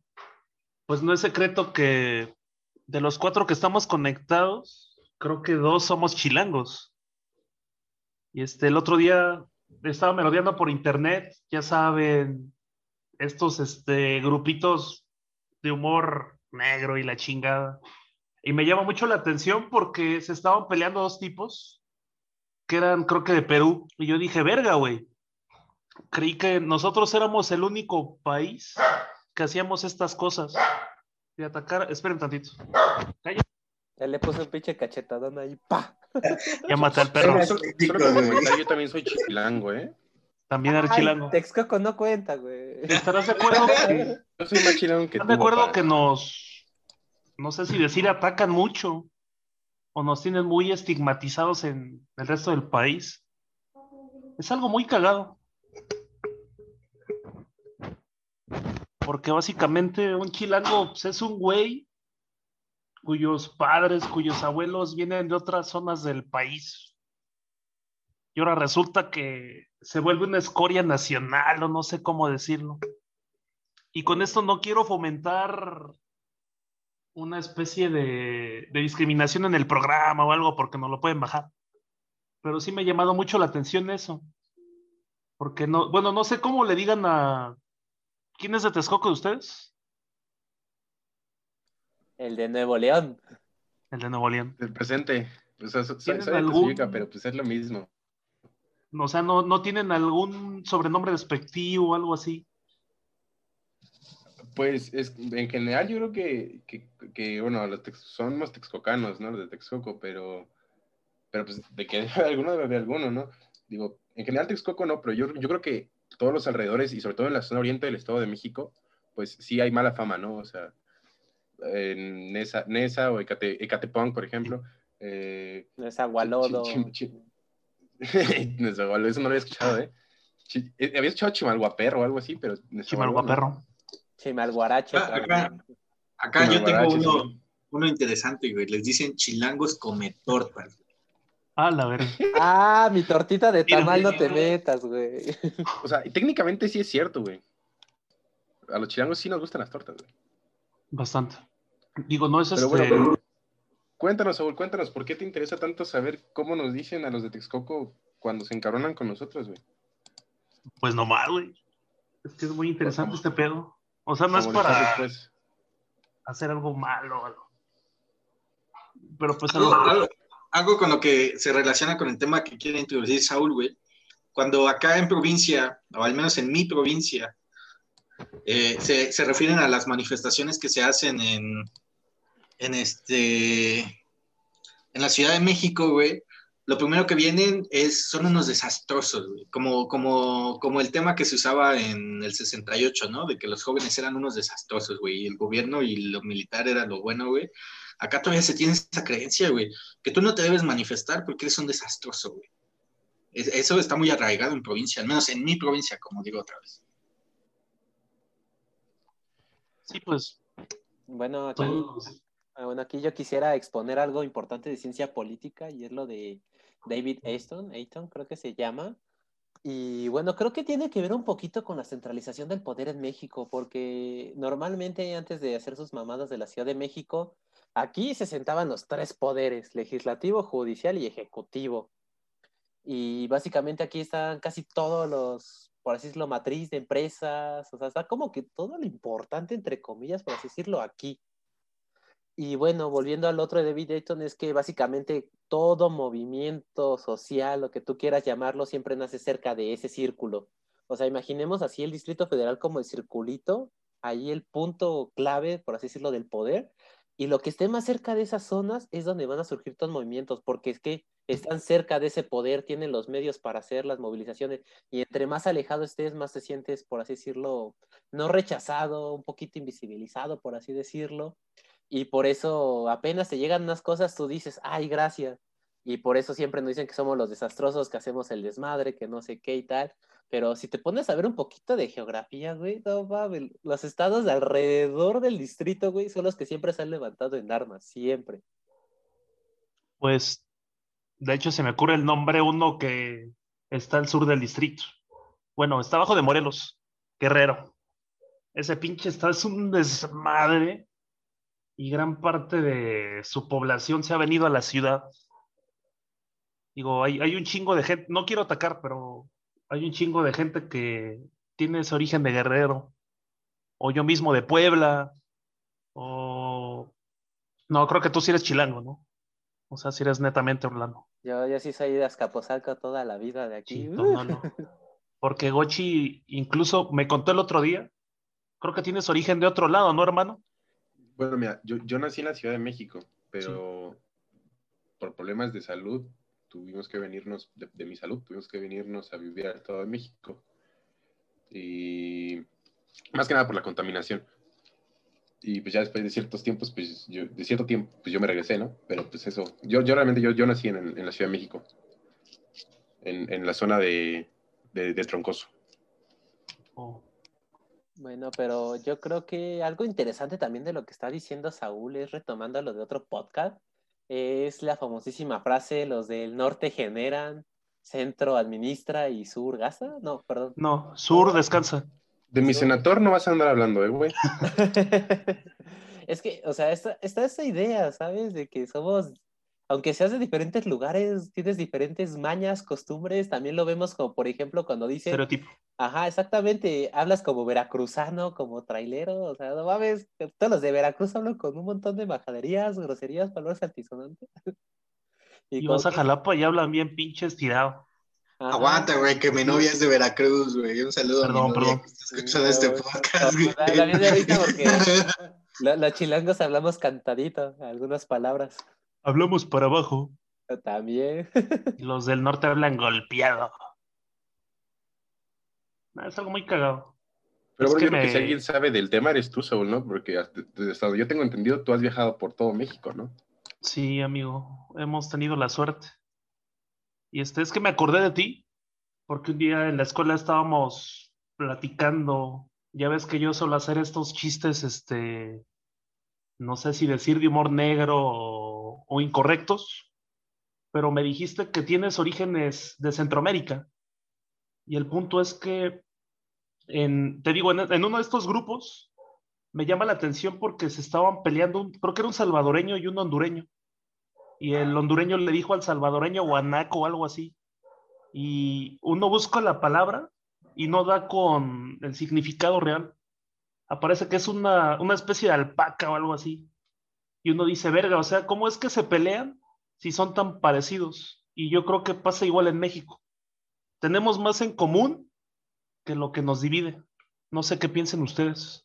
pues no es secreto que de los cuatro que estamos conectados, creo que dos somos chilangos. Y este, el otro día estaba merodeando por internet, ya saben, estos este, grupitos de humor negro y la chingada. Y me llama mucho la atención porque se estaban peleando dos tipos que eran, creo que de Perú. Y yo dije, verga, güey. Creí que nosotros éramos el único país que hacíamos estas cosas. De atacar. Esperen tantito. Calla. Ya le puse un pinche cachetadón ahí. ¡Pa! Ya maté al perro. Eso- yo también soy chilango, ¿eh? También era Ay, chilango. Texcoco no cuenta, güey. ¿Estarás de acuerdo que, Yo soy más chilango que ¿estás tú. de acuerdo papá. que nos, no sé si decir atacan mucho o nos tienen muy estigmatizados en el resto del país? Es algo muy cagado. Porque básicamente un chilango pues, es un güey cuyos padres, cuyos abuelos vienen de otras zonas del país. Y ahora resulta que se vuelve una escoria nacional, o no sé cómo decirlo. Y con esto no quiero fomentar una especie de, discriminación en el programa o algo, porque no lo pueden bajar. Pero sí me ha llamado mucho la atención eso. Porque no, bueno, no sé cómo le digan a. ¿Quién es de Texcoco de ustedes? El de Nuevo León. El de Nuevo León. El presente. O sea, so- soy, ¿Tienen soy de algún- Toluca, pero pues es lo mismo. O sea, no, no tienen algún sobrenombre despectivo o algo así. Pues es, en general yo creo que, que, que, bueno, los tex- somos texcocanos, ¿no? Los de Texcoco, pero, pero pues de que haber alguno, debe haber alguno, ¿no? Digo, en general Texcoco no, pero yo, yo creo que todos los alrededores y sobre todo en la zona oriente del Estado de México, pues sí hay mala fama, ¿no? O sea, en Nesa, Nesa o Ecate, Ecatepec, por ejemplo. Eh. Chi- chi- Nezahualcóyotl, eso no lo había escuchado, ¿eh? Chi- eh, había escuchado Chimalhuaperro o algo así, pero... Chimalhuaperro. Chimalguarache. Ah, acá. Yo tengo uno, sí. uno interesante, güey. Les dicen chilangos come tortas. Ah, la verga. Ah, mi tortita de tamal no te metas, güey. O sea, y técnicamente sí es cierto, güey. A los chilangos sí nos gustan las tortas, güey. Bastante. Digo, no es Pero este. bueno, cuéntanos, Saúl, cuéntanos, ¿por qué te interesa tanto saber cómo nos dicen a los de Texcoco cuando se encabronan con nosotros, güey? Pues nomás, güey. Es que es muy interesante este pedo. O sea, no es para después. hacer algo malo algo. Pero pues Algo, algo. algo- algo con lo que se relaciona con el tema que quiere introducir Saúl, güey. Cuando acá en provincia, o al menos en mi provincia, eh, se, refieren a las manifestaciones que se hacen en, en este en la Ciudad de México, güey, lo primero que vienen es, son unos desastrosos, güey. Como, como, como el tema que se usaba en el 68, ¿no? De que los jóvenes eran unos desastrosos, güey, y el gobierno y lo militar era lo bueno, güey. Acá todavía se tiene esa creencia, güey, que tú no te debes manifestar porque eres un desastroso, güey. Es- Eso está muy arraigado en provincia, al menos en mi provincia, como digo otra vez. Sí, pues. Bueno, aquí, todos- ah, bueno, aquí yo quisiera exponer algo importante de ciencia política y es lo de David Aston, Ayton creo que se llama. Y bueno, creo que tiene que ver un poquito con la centralización del poder en México, porque normalmente antes de hacer sus mamadas de la Ciudad de México, aquí se sentaban los tres poderes, legislativo, judicial y ejecutivo. Y básicamente aquí están casi todos los, por así decirlo, matriz de empresas, o sea, está como que todo lo importante, entre comillas, por así decirlo, aquí. Y bueno, volviendo al otro de David Dayton, es que básicamente todo movimiento social, lo que tú quieras llamarlo, siempre nace cerca de ese círculo. O sea, imaginemos así el Distrito Federal como el circulito, ahí el punto clave, por así decirlo, del poder. Y lo que esté más cerca de esas zonas es donde van a surgir todos movimientos, porque es que están cerca de ese poder, tienen los medios para hacer las movilizaciones, y entre más alejado estés, más te sientes, por así decirlo, no rechazado, un poquito invisibilizado, por así decirlo. Y por eso apenas te llegan unas cosas, tú dices, ay, gracias. Y por eso siempre nos dicen que somos los desastrosos, que hacemos el desmadre, que no sé qué y tal. Pero si te pones a ver un poquito de geografía, güey, no mames, los estados de alrededor del distrito, güey, son los que siempre se han levantado en armas, siempre. Pues, de hecho, se me ocurre el nombre uno que está al sur del distrito. Bueno, está abajo de Morelos, Guerrero. Ese pinche estado es un desmadre y gran parte de su población se ha venido a la ciudad. Digo, hay, hay un chingo de gente, no quiero atacar, pero hay un chingo de gente que tiene ese origen de guerrero, o yo mismo de Puebla, o... No, creo que tú sí eres chilango, ¿no? O sea, si eres netamente Orlando. Yo, yo sí soy de Azcapotzalco toda la vida de aquí. Sí, no, no. Porque Gochi incluso me contó el otro día, creo que tienes origen de otro lado, ¿no, hermano? Bueno, mira, yo, yo nací en la Ciudad de México, pero por problemas de salud tuvimos que venirnos, de, de, mi salud, tuvimos que venirnos a vivir al Estado de México. Y más que nada por la contaminación. Y pues ya después de ciertos tiempos, pues yo, de cierto tiempo, pues yo me regresé, ¿no? Pero pues eso, yo, yo realmente, yo, yo nací en, en la Ciudad de México, en, en la zona de, de, de Troncoso. Oh. Bueno, pero yo creo que algo interesante también de lo que está diciendo Saúl es retomando lo de otro podcast, es la famosísima frase, los del norte generan, centro administra y sur gasta. No, perdón. No, sur descansa. De mi senador no vas a andar hablando, eh, güey. es que, o sea, está, está esa idea, ¿sabes? De que somos aunque seas de diferentes lugares, tienes diferentes mañas, costumbres, también lo vemos como, por ejemplo, cuando dice... Estereotipo. Ajá, exactamente, hablas como veracruzano, como trailero, o sea, no mames, todos los de Veracruz hablan con un montón de majaderías, groserías, palabras altisonantes. y, y vas a Jalapa y hablan bien pinches tirado. Ajá. Aguanta, güey, que mi novia es de Veracruz, güey. Un saludo perdón, a mi novia perdón. que está escuchando este podcast, güey. Porque lo- los chilangos hablamos cantadito, algunas palabras. Hablamos para abajo. También. Los del norte hablan golpeado. No, es algo muy cagado. Pero Es bueno, que que me- si alguien sabe del tema eres tú, Saúl, ¿no? Porque hasta, desde hasta donde yo tengo entendido, tú has viajado por todo México, ¿no? Sí, amigo, hemos tenido la suerte. Y este es que me acordé de ti, porque un día en la escuela estábamos platicando. Ya ves que yo suelo hacer estos chistes, este, no sé si decir de humor negro o, incorrectos, pero me dijiste que tienes orígenes de Centroamérica. Y el punto es que, en, te digo, en, uno de estos grupos me llama la atención porque se estaban peleando, creo que era un salvadoreño y un hondureño. Y el hondureño le dijo al salvadoreño guanaco o algo así. Y uno busca la palabra y no da con el significado real. Aparece que es una, una especie de alpaca o algo así. Y uno dice, verga, o sea, ¿cómo es que se pelean si son tan parecidos? Y yo creo que pasa igual en México. Tenemos más en común que lo que nos divide. No sé qué piensen ustedes,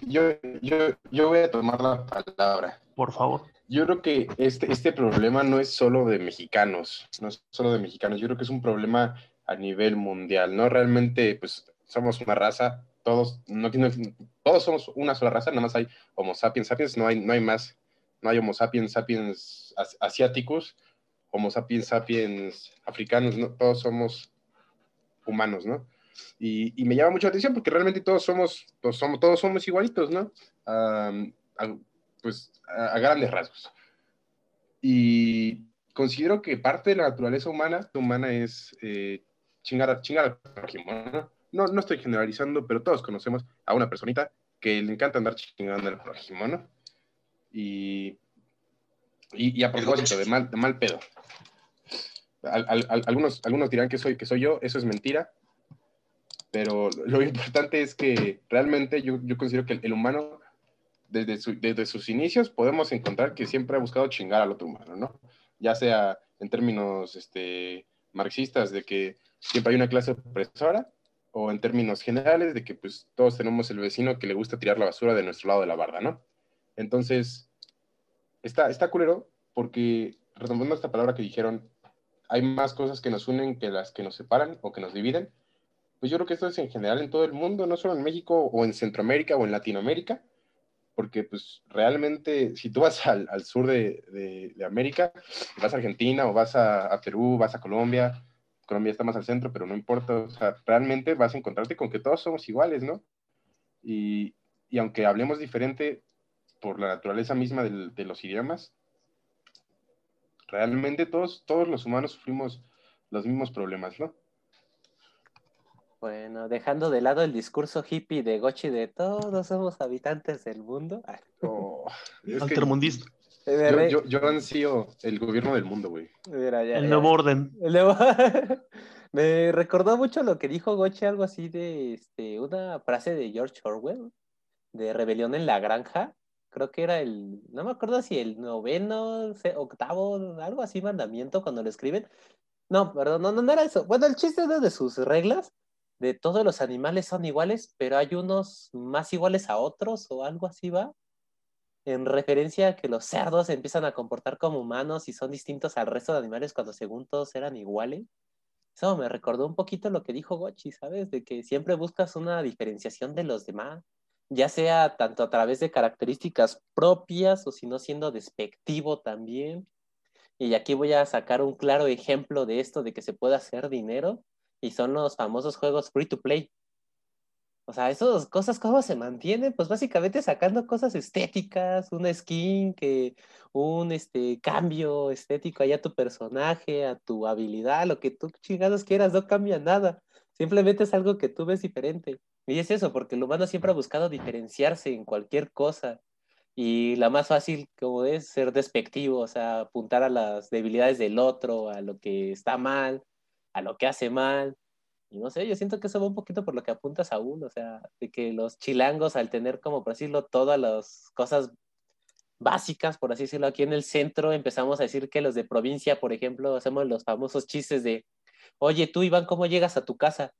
Yo, yo, yo voy a tomar la palabra. por favor. Yo creo que este, este problema no es solo de mexicanos, no es solo de mexicanos, yo creo que es un problema a nivel mundial, ¿no? Realmente, pues, somos una raza, todos, no, tiene- todos somos una sola raza, nada más hay Homo sapiens sapiens, no hay, no hay más, no hay Homo sapiens sapiens as- asiáticos, Homo sapiens sapiens africanos, ¿no? Todos somos humanos, ¿no? Y, y me llama mucho la atención porque realmente todos somos, todos somos, todos somos igualitos, ¿no? Pues a, a grandes rasgos. Y considero que parte de la naturaleza humana, humana es eh, chingar, chingar al prójimo, ¿no? ¿no? No estoy generalizando, pero todos conocemos a una personita que le encanta andar chingando al prójimo, ¿no? Y, y, y a propósito, de mal, de mal pedo. Al- al- algunos, algunos dirán que soy, que soy yo, eso es mentira, pero lo importante es que realmente yo, yo considero que el, el humano desde, su- desde sus inicios podemos encontrar que siempre ha buscado chingar al otro humano, ¿no? Ya sea en términos este, marxistas de que siempre hay una clase opresora o en términos generales, de que pues todos tenemos el vecino que le gusta tirar la basura de nuestro lado de la barda, ¿no? Entonces, está, está culero porque, retomando esta palabra que dijeron, hay más cosas que nos unen que las que nos separan o que nos dividen. Pues yo creo que esto es en general en todo el mundo, no solo en México o en Centroamérica o en Latinoamérica, porque pues realmente si tú vas al, al sur de, de, de, América, vas a Argentina o vas a, Perú, vas a Colombia, Colombia está más al centro, pero no importa, o sea, realmente vas a encontrarte con que todos somos iguales, ¿no? Y, y aunque hablemos diferente por la naturaleza misma de, los idiomas, realmente todos, todos los humanos sufrimos los mismos problemas, ¿no? Bueno, dejando de lado el discurso hippie de Gochi de todos somos habitantes del mundo. Oh, es Altermundista. Que yo, yo, yo, ansío el gobierno del mundo, güey. Mira, ya, el ya. nuevo orden. El nuevo... Me recordó mucho lo que dijo Gochi, algo así de este, una frase de George Orwell, de Rebelión en la Granja. Creo que era el, no me acuerdo si el noveno, octavo, algo así, mandamiento cuando lo escriben. No, perdón, no, no, no era eso. Bueno, el chiste de sus reglas de todos los animales son iguales, pero hay unos más iguales a otros o algo así va. En referencia a que los cerdos empiezan a comportar como humanos y son distintos al resto de animales cuando según todos eran iguales. Eso me recordó un poquito lo que dijo Gochi, ¿sabes? De que siempre buscas una diferenciación de los demás, ya sea tanto a través de características propias o si no siendo despectivo también. Y aquí voy a sacar un claro ejemplo de esto, de que se puede hacer dinero y son los famosos juegos free to play. O sea, esas cosas, ¿cómo se mantienen? Pues básicamente sacando cosas estéticas, una skin, que un este, cambio estético ahí a tu personaje, a tu habilidad, lo que tú chingados quieras, no cambia nada. Simplemente es algo que tú ves diferente. Y es eso, porque el humano siempre ha buscado diferenciarse en cualquier cosa. Y la más fácil, como es, ser despectivo, o sea, apuntar a las debilidades del otro, a lo que está mal, a lo que hace mal. Y no sé, yo siento que eso va un poquito por lo que apunta Saúl, o sea, de que los chilangos, al tener como, por decirlo, todas las cosas básicas, por así decirlo, aquí en el centro, empezamos a decir que los de provincia, por ejemplo, hacemos los famosos chistes de, oye, tú, Iván, ¿cómo llegas a tu casa?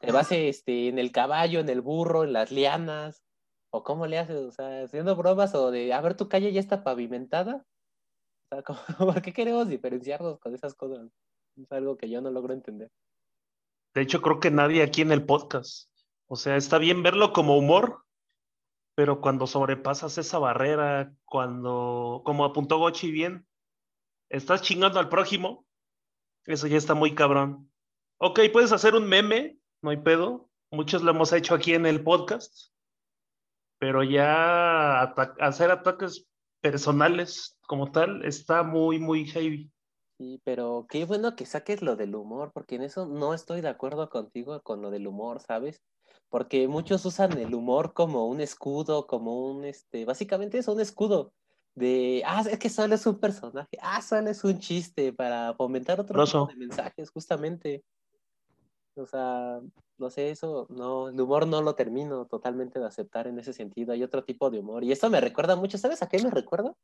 ¿Te vas este, en el caballo, en el burro, en las lianas? ¿O cómo le haces? O sea, haciendo bromas o de, a ver, tu calle ya está pavimentada. O sea, ¿cómo, ¿por qué queremos diferenciarnos con esas cosas? Es algo que yo no logro entender. De hecho, creo que nadie aquí en el podcast. O sea, está bien verlo como humor, pero cuando sobrepasas esa barrera, cuando, como apuntó Gochi bien, estás chingando al prójimo, eso ya está muy cabrón. Ok, puedes hacer un meme, no hay pedo. Muchos lo hemos hecho aquí en el podcast, pero ya hacer ataques personales como tal está muy, muy heavy. Sí, pero qué bueno que saques lo del humor, porque en eso no estoy de acuerdo contigo con lo del humor, ¿sabes? Porque muchos usan el humor como un escudo, como un, este, básicamente es un escudo de, ah, es que solo es un personaje, ah, solo es un chiste para fomentar otro tipo de mensajes, justamente. O sea, no sé, eso, no, el humor no lo termino totalmente de aceptar en ese sentido. Hay otro tipo de humor. Y esto me recuerda mucho, ¿sabes a qué me recuerda?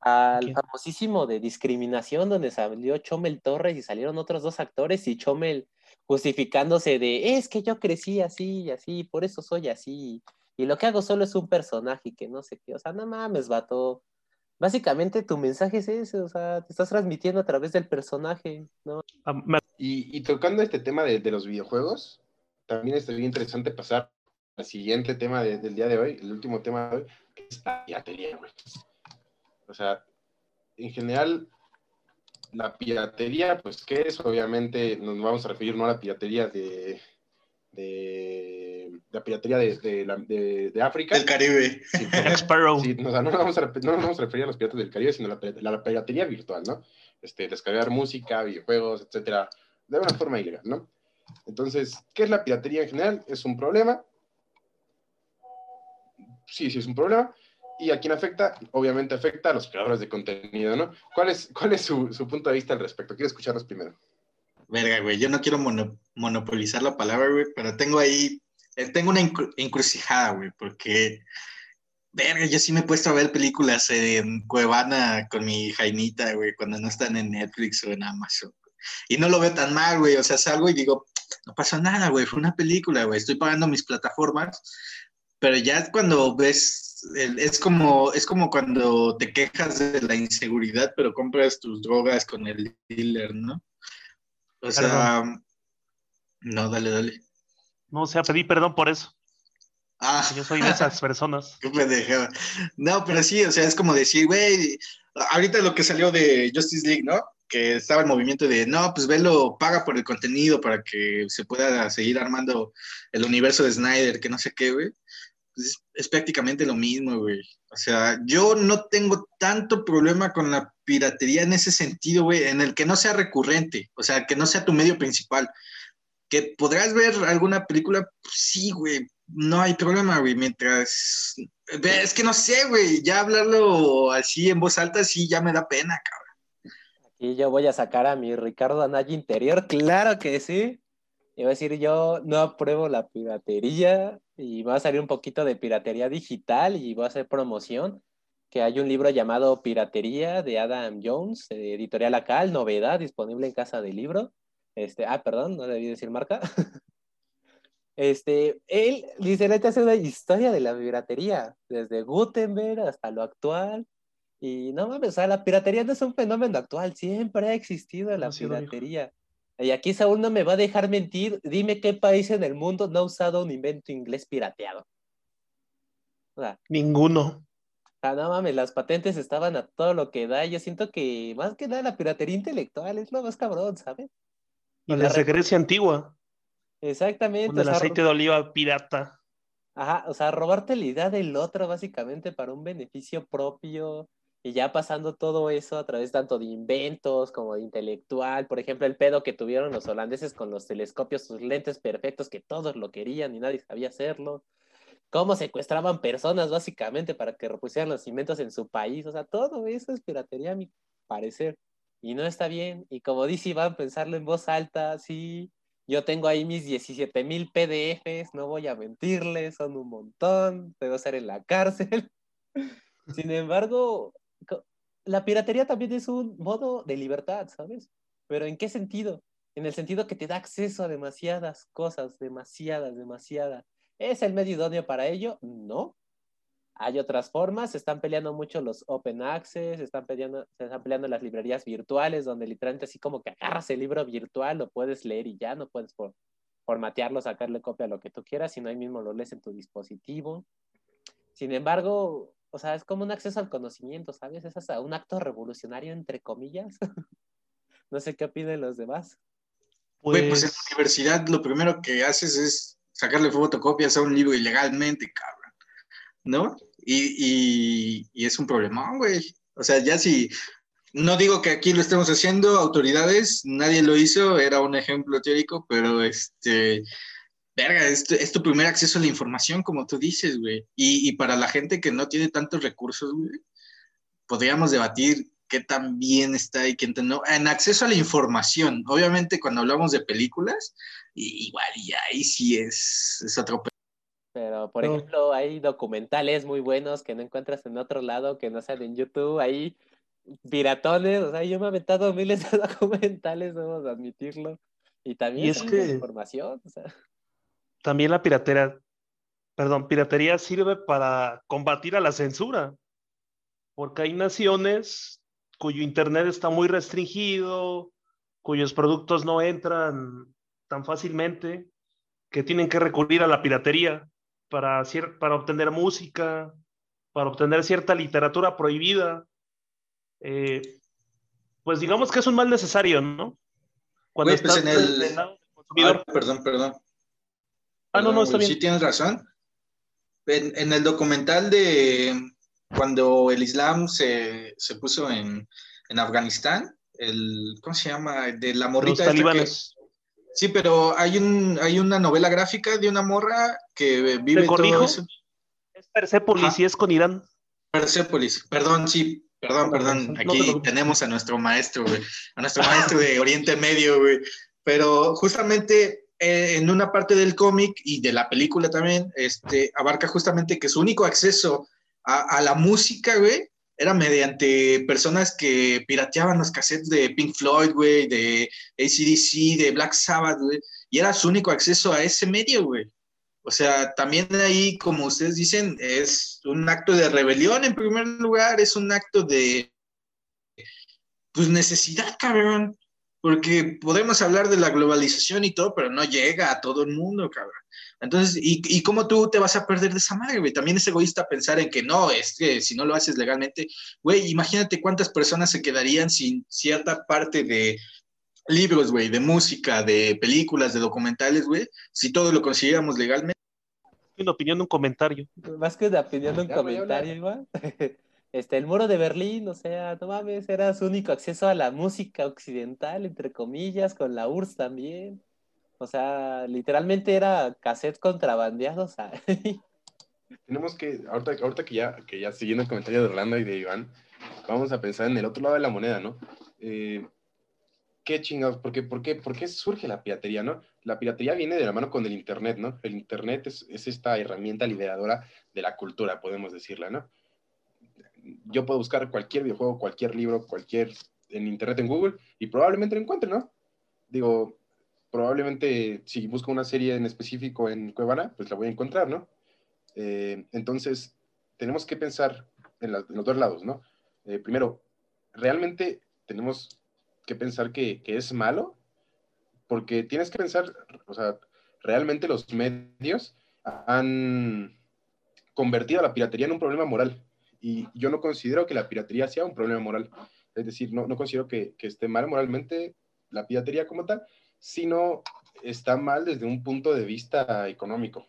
Al famosísimo de discriminación donde salió Chomel Torres y salieron otros dos actores y Chomel justificándose de es que yo crecí así y así, por eso soy así y lo que hago solo es un personaje que no sé qué, o sea, no mames, vato. Básicamente tu mensaje es ese, o sea, te estás transmitiendo a través del personaje, ¿no? Y, y tocando este tema de, de los videojuegos, también estaría interesante pasar al siguiente tema de- del día de hoy, el último tema de hoy, que es la piratería, güey. O sea, en general, la piratería, pues, ¿qué es? Obviamente nos vamos a referir no a la piratería de, de la piratería de, de, de- de África. Del Caribe. Sí, Sparrow. Sí, no, o sea, no, nos vamos a, no nos vamos a referir a los piratas del Caribe, sino a la, la piratería virtual, ¿no? Este, descargar música, videojuegos, etcétera, de una forma ilegal, ¿no? Entonces, ¿qué es la piratería en general? Es un problema. Sí, sí, es un problema. ¿Y a quién afecta? Obviamente afecta a los creadores de contenido, ¿no? ¿Cuál es, cuál es su, punto de vista al respecto? Quiero escucharlos primero. Verga, güey, yo no quiero mono- monopolizar la palabra, güey, pero tengo ahí, eh, tengo una encru- encrucijada, güey, porque, verga, yo sí me he puesto a ver películas en Cuevana con mi Jainita, güey, cuando no están en Netflix o en Amazon. Y no lo veo tan mal, güey, o sea, salgo y digo, no pasa nada, güey, fue una película, güey, estoy pagando mis plataformas, pero ya cuando ves, es como, es como cuando te quejas de la inseguridad, pero compras tus drogas con el dealer, ¿no? O sea, no, dale, dale. No, o sea, pedí perdón por eso. Ah. Yo soy de esas personas. Qué pendejada. No, pero sí, o sea, es como decir, güey, ahorita lo que salió de Justice League, ¿no? Que estaba el movimiento de, no, pues velo, paga por el contenido para que se pueda seguir armando el universo de Snyder, que no sé qué, güey. Pues es, prácticamente lo mismo, güey. O sea, yo no tengo tanto problema con la piratería en ese sentido, güey, en el que no sea recurrente, o sea, que no sea tu medio principal. Que podrás ver alguna película, pues sí, güey, no hay problema, güey, mientras... Es que no sé, güey, ya hablarlo así en voz alta sí ya me da pena, cabrón. Aquí yo voy a sacar a mi Ricardo Anaya interior, claro que sí. Y voy a decir, yo no apruebo la piratería y va a salir un poquito de piratería digital y voy a hacer promoción, que hay un libro llamado Piratería de Adam Jones, editorial Acal, novedad, disponible en Casa de Libro. Este, ah, perdón, no debí decir marca. Este, él literalmente hace una historia de la piratería, desde Gutenberg hasta lo actual. Y no mames, o sea, la piratería no es un fenómeno actual, siempre ha existido la No, sí piratería. Y aquí Saúl no me va a dejar mentir, dime qué país en el mundo no ha usado un invento inglés pirateado. O sea, Ninguno. ah, no mames, las patentes estaban a todo lo que da. Yo siento que más que nada la piratería intelectual es lo más cabrón, ¿sabes? Y la re- Grecia antigua, Exactamente. con o el sea, aceite de oliva pirata. Ajá, o sea, robarte la idea del otro básicamente para un beneficio propio y ya pasando todo eso a través tanto de inventos como de intelectual, por ejemplo, el pedo que tuvieron los holandeses con los telescopios, sus lentes perfectos que todos lo querían y nadie sabía hacerlo, cómo secuestraban personas básicamente para que repusieran los inventos en su país, o sea, todo eso es piratería a mi parecer. Y no está bien. Y como dice Iván, pensarlo en voz alta, sí, yo tengo ahí mis 17 mil PDFs, no voy a mentirles, son un montón, debo estar en la cárcel. Sin embargo, la piratería también es un modo de libertad, ¿sabes? Pero ¿en qué sentido? En el sentido que te da acceso a demasiadas cosas, demasiadas, demasiadas. ¿Es el medio idóneo para ello? No. Hay otras formas, se están peleando mucho los open access, se están peleando, se están peleando las librerías virtuales, donde literalmente así como que agarras el libro virtual, lo puedes leer y ya, no puedes for- formatearlo, sacarle copia lo que tú quieras, sino ahí mismo lo lees en tu dispositivo. Sin embargo, o sea, es como un acceso al conocimiento, ¿sabes? Es hasta un acto revolucionario, entre comillas. no sé qué opinan los demás. Güey, pues en Pues, la universidad lo primero que haces es sacarle fotocopias a un libro ilegalmente, cabrón. ¿No? Y, y, y es un problemón, güey. O sea, ya si, no digo que aquí lo estemos haciendo, autoridades, nadie lo hizo, era un ejemplo teórico, pero este, verga, es tu, es tu primer acceso a la información, como tú dices, güey. Y, y para la gente que no tiene tantos recursos, güey, podríamos debatir qué tan bien está y qué tan no. En acceso a la información, obviamente cuando hablamos de películas, igual y ahí sí es, es otro pe- Pero, por No. ejemplo, hay documentales muy buenos que no encuentras en otro lado, que no sean en YouTube, hay piratones, o sea, yo me he aventado miles de documentales, debo de admitirlo. Y también Y es que- información, o sea. También la piratería, perdón, piratería sirve para combatir a la censura, porque hay naciones cuyo internet está muy restringido, cuyos productos no entran tan fácilmente, que tienen que recurrir a la piratería para, para obtener música, para obtener cierta literatura prohibida. Eh, pues digamos que es un mal necesario, ¿no? Cuando Güey, pues estás en el- del lado del consumidor. Ay, perdón, perdón. Ah, no, no, está bien. Sí, tienes razón. En, en el documental de cuando el Islam se, se puso en, en Afganistán, el, ¿cómo se llama? De la Los morrita que- talibanes. Sí, pero hay, un, hay una novela gráfica de una morra que vive ¿Te corrijo? todo eso. Es Persepolis Ajá. y es con Irán. Persepolis, perdón, sí, perdón, perdón. Aquí tenemos a nuestro maestro, güey, a nuestro maestro de Oriente Medio, güey. Pero justamente eh, en una parte del cómic y de la película también, este, abarca justamente que su único acceso a, a la música, güey, era mediante personas que pirateaban los cassettes de Pink Floyd, güey, de ACDC, de Black Sabbath, güey. y era su único acceso a ese medio, güey. O sea, también ahí, como ustedes dicen, es un acto de rebelión en primer lugar, es un acto de, pues, necesidad, cabrón. Porque podemos hablar de la globalización y todo, pero no llega a todo el mundo, cabrón. Entonces, ¿y, y cómo tú te vas a perder de esa madre, güey? También es egoísta pensar en que no, es que si no lo haces legalmente, güey, imagínate cuántas personas se quedarían sin cierta parte de libros, güey, de música, de películas, de documentales, güey, si todo lo consiguiéramos legalmente. Una opinión, un comentario. Más que una opinión, un comentario, igual. Este, el muro de Berlín, o sea, no mames, era su único acceso a la música occidental, entre comillas, con la URSS también. O sea, literalmente era cassette contrabandeados. Tenemos que, ahorita, ahorita que, ya, que ya siguiendo el comentario de Orlando y de Iván, vamos a pensar en el otro lado de la moneda, ¿no? Eh, ¿Qué chingados? ¿Por qué, por, qué, ¿Por qué surge la piratería, no? La piratería viene de la mano con el Internet, ¿no? El Internet es, es esta herramienta liberadora de la cultura, podemos decirla, ¿no? Yo puedo buscar cualquier videojuego, cualquier libro, cualquier en Internet, en Google, y probablemente lo encuentre, ¿no? Digo, probablemente si busco una serie en específico en Cuevana, pues la voy a encontrar, ¿no? Eh, entonces, tenemos que pensar en, la- en los dos lados, ¿no? Eh, primero, ¿realmente tenemos que pensar que, que es malo? Porque tienes que pensar, o sea, realmente los medios han convertido a la piratería en un problema moral. Y yo no considero que la piratería sea un problema moral. Es decir, no, no considero que, que esté mal moralmente la piratería como tal, sino está mal desde un punto de vista económico,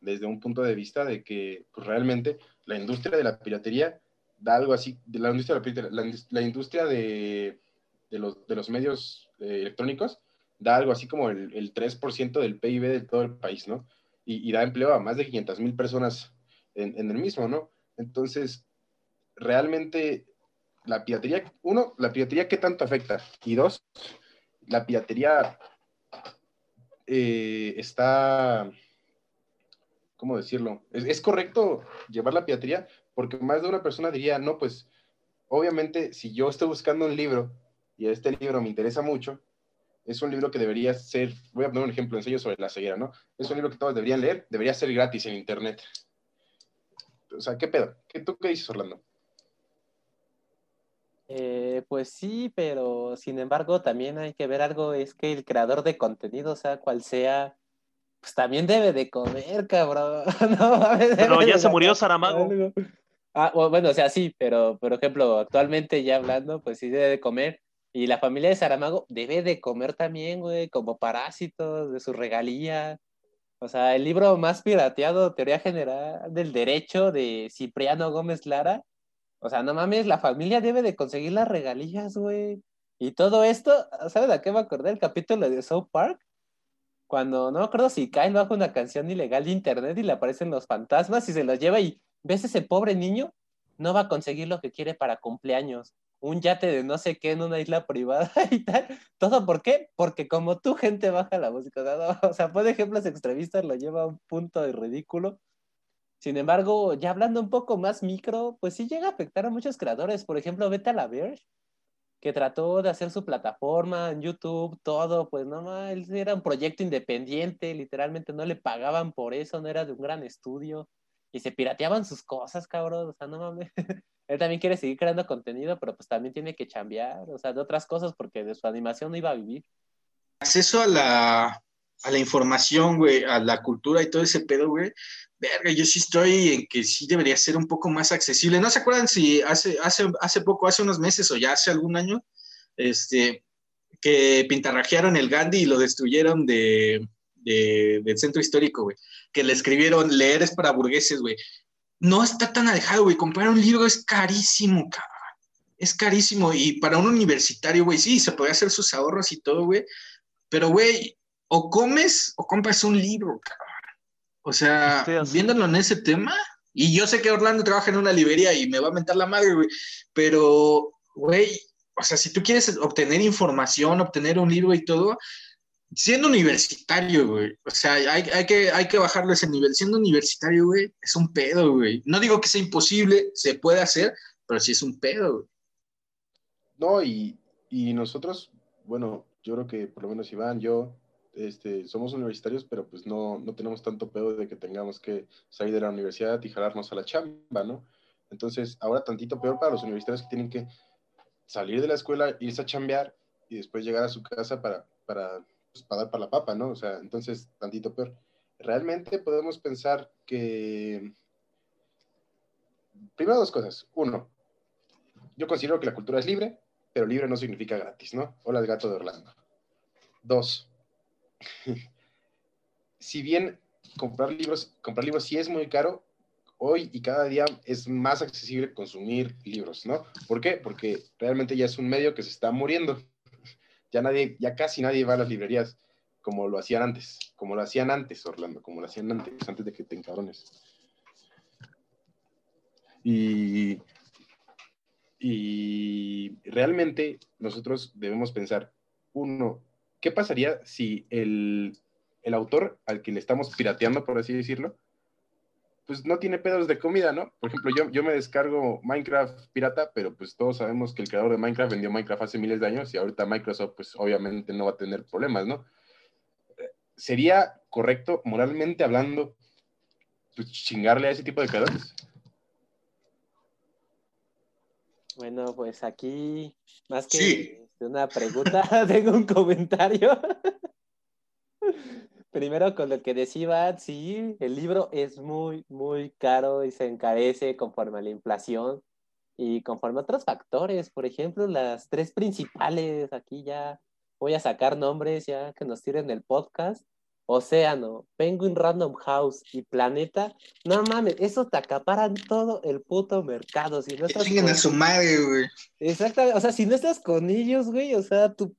desde un punto de vista de que pues, realmente la industria de la piratería da algo así, la industria de la, la, la industria de, de los, de los medios eh, electrónicos da algo así como el, el 3% del PIB de todo el país, ¿no? Y, y da empleo a más de 500 mil personas en, en el mismo, ¿no? Entonces, realmente la piratería, uno, la piratería, ¿qué tanto afecta? Y dos, la piratería eh, está, ¿cómo decirlo? ¿Es, correcto llevar la piratería? Porque más de una persona diría, no, pues, obviamente, si yo estoy buscando un libro y este libro me interesa mucho, es un libro que debería ser, voy a poner un ejemplo, ensayo sobre la ceguera, ¿no? Es un libro que todos deberían leer, debería ser gratis en internet. O sea, ¿qué pedo? ¿Qué, ¿Tú qué dices, Orlando? Eh, pues sí, pero sin embargo también hay que ver algo, es que el creador de contenido, sea cual sea, pues también debe de comer, cabrón. No, Pero ya se murió Saramago. Ah, bu- bueno, o sea, sí, pero por ejemplo, actualmente ya hablando, pues sí debe de comer. Y la familia de Saramago debe de comer también, güey, como parásitos de su regalía. O sea, el libro más pirateado, Teoría General del Derecho, de Cipriano Gómez Lara. O sea, no mames, la familia debe de conseguir las regalías, güey. Y todo esto, ¿sabes a qué me acordé? El capítulo de South Park. Cuando, no me acuerdo si Kyle baja una canción ilegal de internet y le aparecen los fantasmas y se los lleva y ves ese pobre niño, no va a conseguir lo que quiere para cumpleaños. Un yate de no sé qué en una isla privada y tal. ¿Todo por qué? Porque como tú, gente, baja la música. No, o sea, pone ejemplos extremistas, lo lleva a un punto de ridículo. Sin embargo, ya hablando un poco más micro, pues sí llega a afectar a muchos creadores. Por ejemplo, vete a la Verge, que trató de hacer su plataforma en YouTube, todo, pues no más, él era un proyecto independiente, literalmente no le pagaban por eso, no era de un gran estudio, y se pirateaban sus cosas, cabrón, o sea, no mames. Él también quiere seguir creando contenido, pero pues también tiene que chambear, o sea, de otras cosas, porque de su animación no iba a vivir. Acceso a la, a la información, güey, a la cultura y todo ese pedo, güey. Verga, yo sí estoy en que sí debería ser un poco más accesible. ¿No se acuerdan si hace, hace, hace poco, hace unos meses o ya hace algún año, este, que pintarrajearon el Gandhi y lo destruyeron de, de- del centro histórico, güey? Que le escribieron, leer es para burgueses, güey. No está tan alejado, güey. Comprar un libro es carísimo, cabrón. Es carísimo. Y para un universitario, güey, sí, se puede hacer sus ahorros y todo, güey. Pero, güey, o comes o compras un libro, cabrón. O sea, viéndolo en ese tema, y yo sé que Orlando trabaja en una librería y me va a mentar la madre, güey, pero, güey, o sea, si tú quieres obtener información, obtener un libro y todo, siendo universitario, güey, o sea, hay, que, hay que bajarlo ese nivel. Siendo universitario, güey, es un pedo, güey. No digo que sea imposible, se puede hacer, pero sí es un pedo, güey. No, y, y nosotros, bueno, yo creo que por lo menos Iván, yo, este, somos universitarios, pero pues no, no tenemos tanto pedo de que tengamos que salir de la universidad y jalarnos a la chamba, ¿no? Entonces, ahora tantito peor para los universitarios que tienen que salir de la escuela, irse a chambear y después llegar a su casa para, para, pues, para dar para la papa, ¿no? O sea, entonces, tantito peor. Realmente podemos pensar que... Primero dos cosas. Uno, yo considero que la cultura es libre, pero libre no significa gratis, ¿no? Hola, el gato de Orlando. Dos, si bien comprar libros, comprar libros sí es muy caro, hoy y cada día es más accesible consumir libros, ¿no? ¿Por qué? Porque realmente ya es un medio que se está muriendo. Ya nadie, ya casi nadie va a las librerías como lo hacían antes, como lo hacían antes, Orlando, como lo hacían antes, antes de que te encabrones. Y, y realmente nosotros debemos pensar, uno, ¿qué pasaría si el, el autor al que le estamos pirateando, por así decirlo, pues no tiene pedos de comida, ¿no? Por ejemplo, yo, yo me descargo Minecraft pirata, pero pues todos sabemos que el creador de Minecraft vendió Minecraft hace miles de años y ahorita Microsoft pues obviamente no va a tener problemas, ¿no? ¿Sería correcto, moralmente hablando, pues, chingarle a ese tipo de creadores? Bueno, pues aquí, más que una pregunta, tengo un comentario. Primero con lo que decía, sí, el libro es muy, muy caro y se encarece conforme a la inflación y conforme a otros factores. Por ejemplo, las tres principales, aquí ya voy a sacar nombres ya que nos tiren el podcast. Océano, Penguin Random House y Planeta, no mames, eso te acaparan todo el puto mercado. Si no estás a su madre, güey. Exactamente, o sea, si no estás con ellos, güey, o sea, tu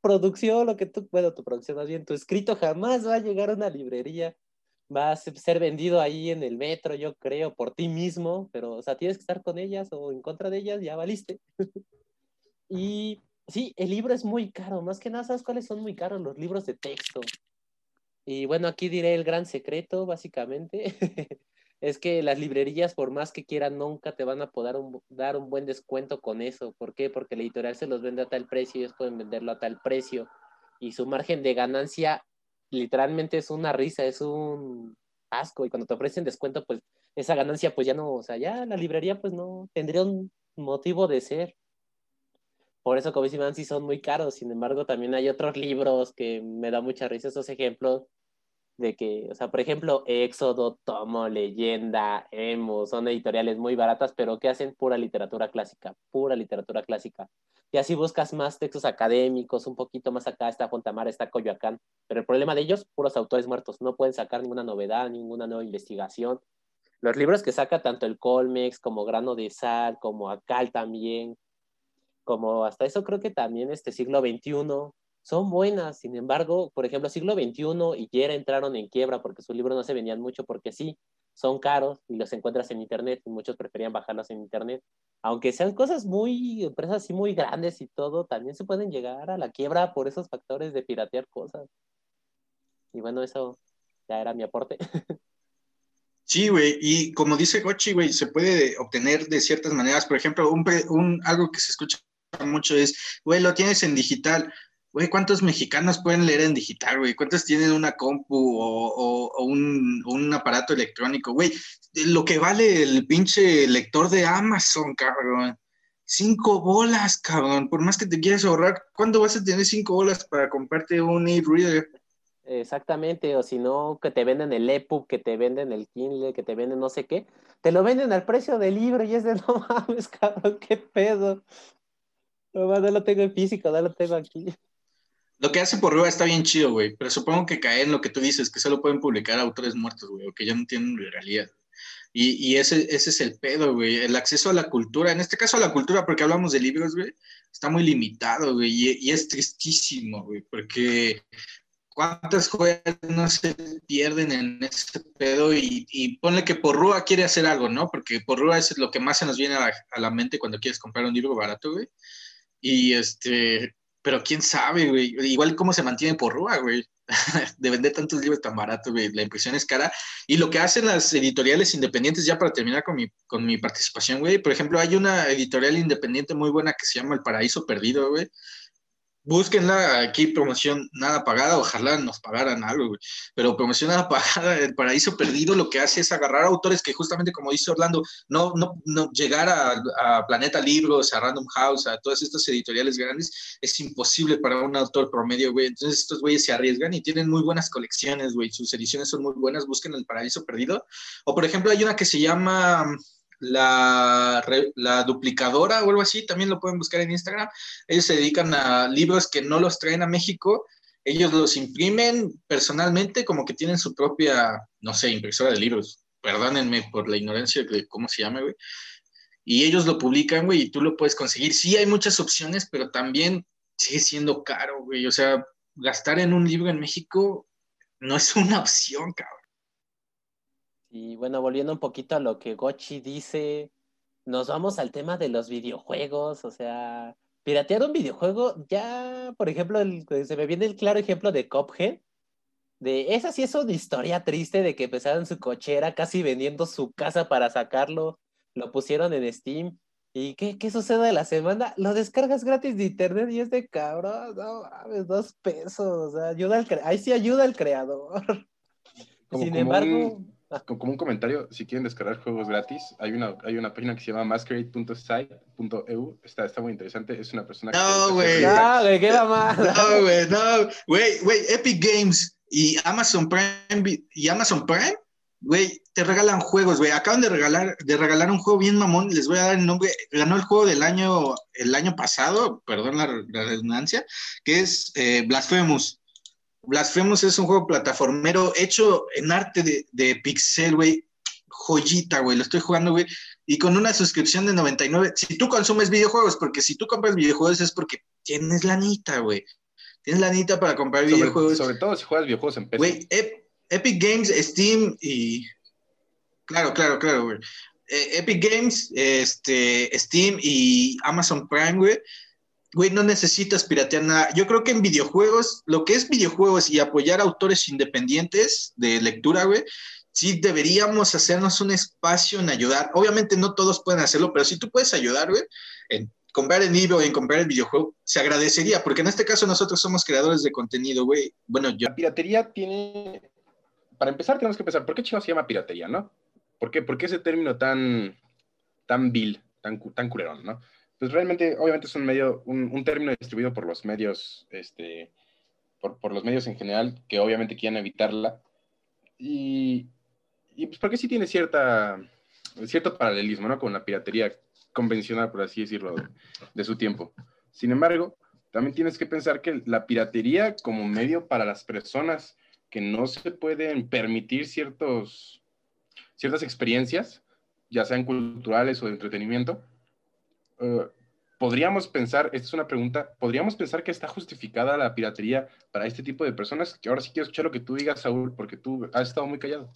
producción, lo que tú, bueno, tu producción más bien, tu escrito jamás va a llegar a una librería, va a ser vendido ahí en el metro, yo creo, por ti mismo, pero, o sea, tienes que estar con ellas o en contra de ellas, ya valiste. y sí, el libro es muy caro, más que nada, ¿sabes cuáles son muy caros? Los libros de texto. Y bueno, aquí diré el gran secreto, básicamente, es que las librerías, por más que quieran, nunca te van a poder dar un buen descuento con eso. ¿Por qué? Porque la editorial se los vende a tal precio y ellos pueden venderlo a tal precio. Y su margen de ganancia literalmente es una risa, es un asco. Y cuando te ofrecen descuento, pues esa ganancia, pues ya no, o sea, ya la librería, pues no tendría un motivo de ser. Por eso, como dicen, sí son muy caros. Sin embargo, también hay otros libros que me da mucha risa esos ejemplos de que, o sea, por ejemplo, Éxodo, Tomo, Leyenda, Emo, son editoriales muy baratas, pero que hacen pura literatura clásica, pura literatura clásica. Y así buscas más textos académicos, un poquito más acá está Fontamar, está Coyoacán, pero el problema de ellos, puros autores muertos, no pueden sacar ninguna novedad, ninguna nueva investigación. Los libros que saca tanto el Colmex como Grano de Sal, como Acal también, como hasta eso creo que también este siglo XXI, son buenas. Sin embargo, por ejemplo, siglo XXI y Yera entraron en quiebra porque sus libros no se vendían mucho porque sí, son caros y los encuentras en internet y muchos preferían bajarlos en internet. Aunque sean cosas muy, empresas así muy grandes y todo, también se pueden llegar a la quiebra por esos factores de piratear cosas. Y bueno, eso ya era mi aporte. Sí, güey, y como dice Gochi, güey, se puede obtener de ciertas maneras. Por ejemplo, un, algo que se escucha mucho es, güey, lo tienes en digital. Güey, ¿cuántos mexicanos pueden leer en digital, güey? ¿Cuántos tienen una compu o, un, aparato electrónico, güey? Lo que vale el pinche lector de Amazon, cabrón. Cinco bolas, cabrón. Por más que te quieras ahorrar, ¿cuándo vas a tener cinco bolas para comprarte un e-reader? Exactamente, o si no, que te venden el EPUB, que te venden el Kindle, que te venden no sé qué. Te lo venden al precio del libro y es de no mames, cabrón, qué pedo. No, no lo tengo en físico, no lo tengo aquí. Lo que hace por arriba está bien chido, güey, pero supongo que cae en lo que tú dices, que solo pueden publicar autores muertos, güey, o que ya no tienen realidad. Y, y ese, ese es el pedo, güey, el acceso a la cultura, en este caso a la cultura, porque hablamos de libros, güey, está muy limitado, güey, y, y es tristísimo, güey, porque cuántas joyas no se pierden en ese pedo y, y ponle que Porrúa quiere hacer algo, ¿no? Porque Porrúa es lo que más se nos viene a la, a la mente cuando quieres comprar un libro barato, güey. Y este, pero quién sabe, güey. Igual cómo se mantiene por Rúa, güey. de vender tantos libros tan baratos, güey. La impresión es cara. Y lo que hacen las editoriales independientes, ya para terminar con mi, con mi participación, güey. Por ejemplo, hay una editorial independiente muy buena que se llama El Paraíso Perdido, güey. Búsquenla aquí, promoción nada pagada, ojalá nos pagaran algo. Pero promoción nada pagada, El Paraíso Perdido lo que hace es agarrar autores que justamente como dice Orlando, no, no, no llegar a, a Planeta Libros, a Random House, a todas estas editoriales grandes, es imposible para un autor promedio, güey. Entonces estos güeyes se arriesgan y tienen muy buenas colecciones, güey. Sus ediciones son muy buenas, busquen El Paraíso Perdido. O por ejemplo hay una que se llama la, la, duplicadora o algo así, también lo pueden buscar en Instagram. Ellos se dedican a libros que no los traen a México, ellos los imprimen personalmente, como que tienen su propia, no sé, impresora de libros. Perdónenme por la ignorancia de cómo se llama, güey. Y ellos lo publican, güey, y tú lo puedes conseguir. Sí, hay muchas opciones, pero también sigue siendo caro, güey. O sea, gastar en un libro en México no es una opción, cabrón. Y bueno, volviendo un poquito a lo que Gochi dice, nos vamos al tema de los videojuegos, o sea, piratear un videojuego, ya, por ejemplo, se me viene el claro ejemplo de Cophead, de esa sí es una historia triste de que empezaron su cochera casi vendiendo su casa para sacarlo, lo pusieron en Steam. ¿Y qué, qué sucede de la semana? Lo descargas gratis de internet y es de cabrón, no mames, dos pesos, ayuda al ahí sí ayuda al creador. Sin embargo, como un comentario, si quieren descargar juegos gratis, hay una, hay una página que se llama masquerade.site.eu. Está, está muy interesante. Es una persona no, güey. No, güey, qué más. No, güey, no. Güey, güey, Epic Games y Amazon Prime y Amazon Prime, güey, te regalan juegos, güey. Acaban de regalar, de regalar un juego bien mamón. Les voy a dar el nombre. Ganó el juego del año, el año pasado, perdón la, redundancia, que es eh, Blasphemous. Blasphemous es un juego plataformero hecho en arte de, de pixel, güey. Joyita, güey. Lo estoy jugando, güey. Y con una suscripción de 99. Si tú consumes videojuegos, porque si tú compras videojuegos es porque tienes la nita, güey. Tienes la nita para comprar videojuegos. Sobre todo si juegas videojuegos en PC. Güey, Epic Games, Steam y. Claro, claro, claro, güey. Eh, Epic Games, este, Steam y Amazon Prime, güey güey, no necesitas piratear nada. Yo creo que en videojuegos, lo que es videojuegos y apoyar autores independientes de lectura, güey, sí deberíamos hacernos un espacio en ayudar. Obviamente no todos pueden hacerlo, pero si tú puedes ayudar, güey, en comprar el libro, en comprar el videojuego, se agradecería, porque en este caso nosotros somos creadores de contenido, güey. Bueno, yo... La piratería tiene... Para empezar tenemos que pensar, ¿por qué chico se llama piratería, no? ¿Por qué, ¿Por qué ese término tan, tan vil, tan, tan no? Pues realmente, obviamente es un medio, un, término distribuido por los medios, este, por, por, los medios en general, que obviamente quieren evitarla. Y, pues porque sí tiene cierta, cierto paralelismo, ¿no? Con la piratería convencional, por así decirlo, de, su tiempo. Sin embargo, también tienes que pensar que la piratería como medio para las personas que no se pueden permitir ciertos, ciertas experiencias, ya sean culturales o de entretenimiento, eh, podríamos pensar, esta es una pregunta, podríamos pensar que está justificada la piratería para este tipo de personas, que ahora sí quiero escuchar lo que tú digas, Saúl, porque tú has estado muy callado.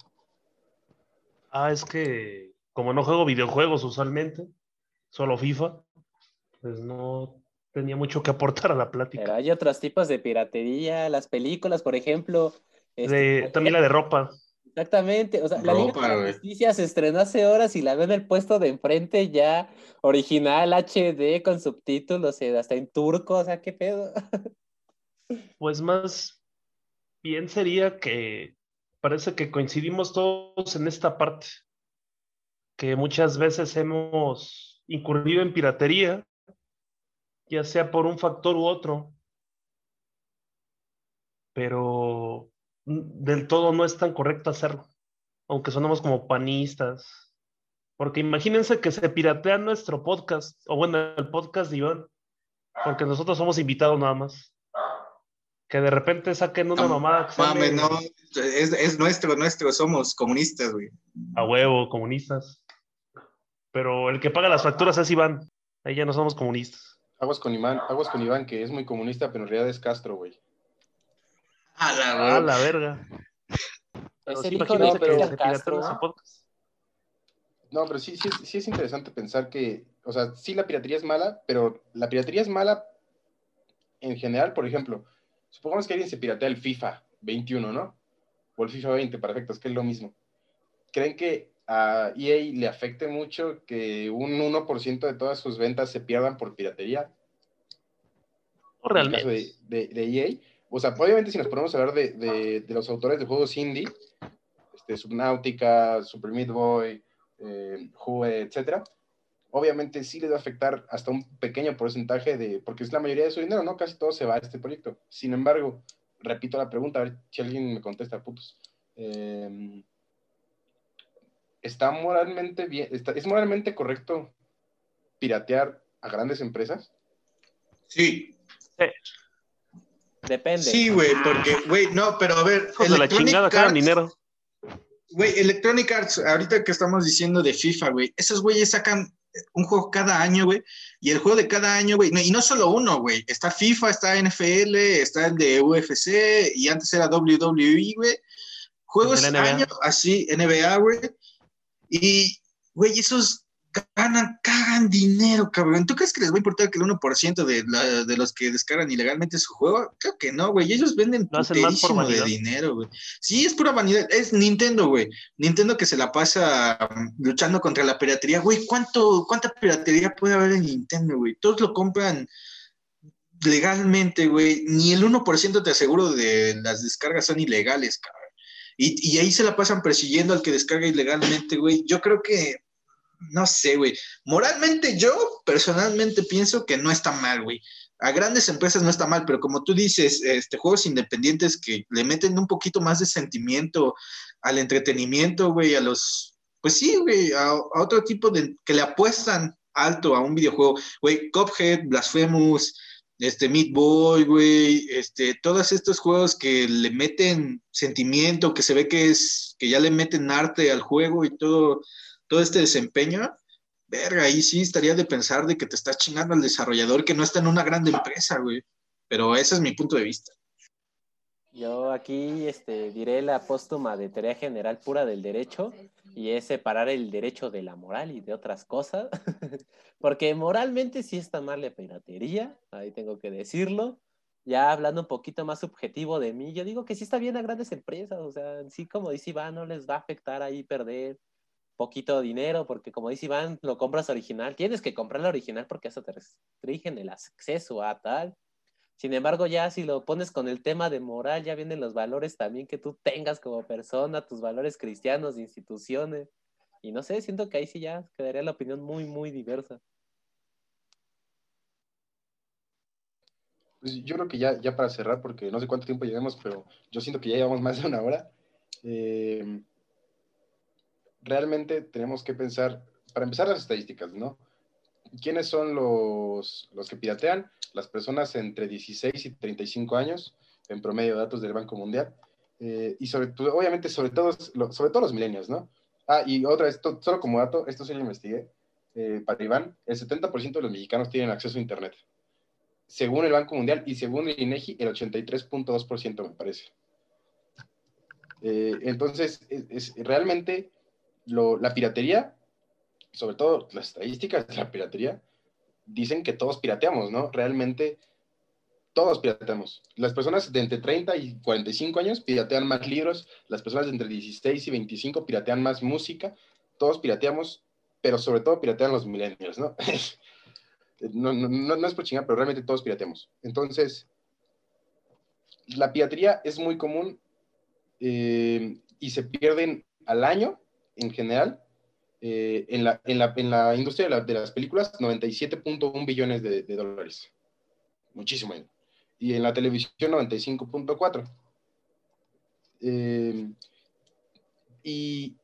Ah, es que como no juego videojuegos usualmente, solo FIFA, pues no tenía mucho que aportar a la plática. Pero hay otros tipos de piratería, las películas, por ejemplo. Este, también la de ropa. Exactamente, o sea, la Liga de la Justicia se estrenó hace horas y la veo en el puesto de enfrente ya original HD con subtítulos, eh, hasta en turco, o sea, qué pedo. Pues más bien sería que parece que coincidimos todos en esta parte, que muchas veces hemos incurrido en piratería, ya sea por un factor u otro, pero del todo no es tan correcto hacerlo, aunque sonamos como panistas. Porque imagínense que se piratea nuestro podcast, o bueno, el podcast de Iván, porque nosotros somos invitados nada más. Que de repente saquen una mamada. Mames, no, es, es, nuestro, nuestro, somos comunistas, güey. A huevo, comunistas. Pero el que paga las facturas es Iván. Ahí ya no somos comunistas. Aguas con Iván, aguas con Iván, que es muy comunista, pero en realidad es Castro, güey. A la, a la verga. Pero sí, no, pero, no, pero sí, sí, sí es interesante pensar que, o sea, sí la piratería es mala, pero la piratería es mala en general, por ejemplo, supongamos que alguien se piratea el FIFA 21, ¿no? O el FIFA 20, perfecto, es que es lo mismo. ¿Creen que a EA le afecte mucho que un 1% de todas sus ventas se pierdan por piratería? No en el caso realmente. de, de, de EA. O sea, obviamente si nos ponemos a hablar de, de, de los autores de juegos indie, este, Subnautica, Super Meat Boy, eh, Jue, etcétera, obviamente sí les va a afectar hasta un pequeño porcentaje de, porque es la mayoría de su dinero, ¿no? Casi todo se va a este proyecto. Sin embargo, repito la pregunta, a ver si alguien me contesta, putos. Eh, ¿Está moralmente bien, está, es moralmente correcto piratear a grandes empresas? Sí, Depende. sí, güey, porque, güey, no, pero a ver, Hijos de la chingada, cagan Arts- dinero. Güey, Electronic Arts, ahorita que estamos diciendo de FIFA, güey, esos güeyes sacan un juego cada año, güey, y el juego de cada año, güey, no- y no solo uno, güey, está FIFA, está NFL, está el de UFC, y antes era WWE, güey, juegos año, así, NBA, güey, y, güey, esos ganan, cagan dinero, cabrón. ¿Tú crees que les va a importar que el 1% de, la- de los que descargan ilegalmente su juego? Creo que no, güey, ellos venden puterísimo de dinero, güey. Sí, es pura vanidad, es Nintendo, güey. Nintendo que se la pasa um, luchando contra la piratería. Güey, ¿cuánto, ¿cuánta piratería puede haber en Nintendo, güey? Todos lo compran legalmente, güey. Ni el 1% te aseguro de las descargas son ilegales, cabrón. Y, y ahí se la pasan persiguiendo al que descarga ilegalmente, güey. Yo creo que, no sé, güey. Moralmente yo personalmente pienso que no está mal, güey. A grandes empresas no está mal, pero como tú dices, este, juegos independientes que le meten un poquito más de sentimiento al entretenimiento, güey, a los, pues sí, güey, a, otro tipo de, que le apuestan alto a un videojuego, güey, Cuphead, Blasphemous, este, Meat Boy, güey, este, todos estos juegos que le meten sentimiento, que se ve que es, que ya le meten arte al juego y todo, todo este desempeño, verga, ahí sí estaría de pensar de que te estás chingando al desarrollador que no está en una grande empresa, güey. Pero ese es mi punto de vista. Yo aquí este, diré la póstuma de teoría general pura del derecho y es separar el derecho de la moral y de otras cosas. Porque moralmente sí está mal la piratería, ahí tengo que decirlo. Ya hablando un poquito más subjetivo de mí, yo digo que sí está bien a grandes empresas, o sea, sí como dice Iván, no les va a afectar ahí perder poquito dinero, porque como dice Iván, lo compras original, tienes que comprar la original porque eso te restringen el acceso a tal. Sin embargo, ya si lo pones con el tema de moral, ya vienen los valores también que tú tengas como persona, tus valores cristianos, instituciones. Y no sé, siento que ahí sí ya quedaría la opinión muy, muy diversa. Pues yo creo que ya, ya para cerrar, porque no sé cuánto tiempo llevamos, pero yo siento que ya llevamos más de una hora. Eh, realmente tenemos que pensar, para empezar las estadísticas, ¿no? ¿Quiénes son los, los que piratean? Las personas entre 16 y 35 años, en promedio datos del Banco Mundial. Eh, y sobre obviamente, sobre todo, sobre todo los milenios, ¿no? Ah, y otra, esto, solo como dato, esto sí lo investigué, eh, para Iván, el 70% de los mexicanos tienen acceso a Internet. Según el Banco Mundial y según el INEGI, el 83.2% me parece. Eh, entonces, es, es realmente la piratería, sobre todo las estadísticas de la piratería, dicen que todos pirateamos, ¿no? Realmente todos pirateamos. Las personas de entre 30 y 45 años piratean más libros, las personas entre 16 y 25 piratean más música, todos pirateamos, pero sobre todo piratean los millennials, ¿no? no, no, no, no es por chingar, pero realmente todos pirateamos. Entonces, la piratería es muy común eh, y se pierden al año en general eh, en, la, en, la, en, la, industria de, la, de las películas 97.1 billones de, de, dólares. Muchísimo. Y en la televisión 95.4. Eh, y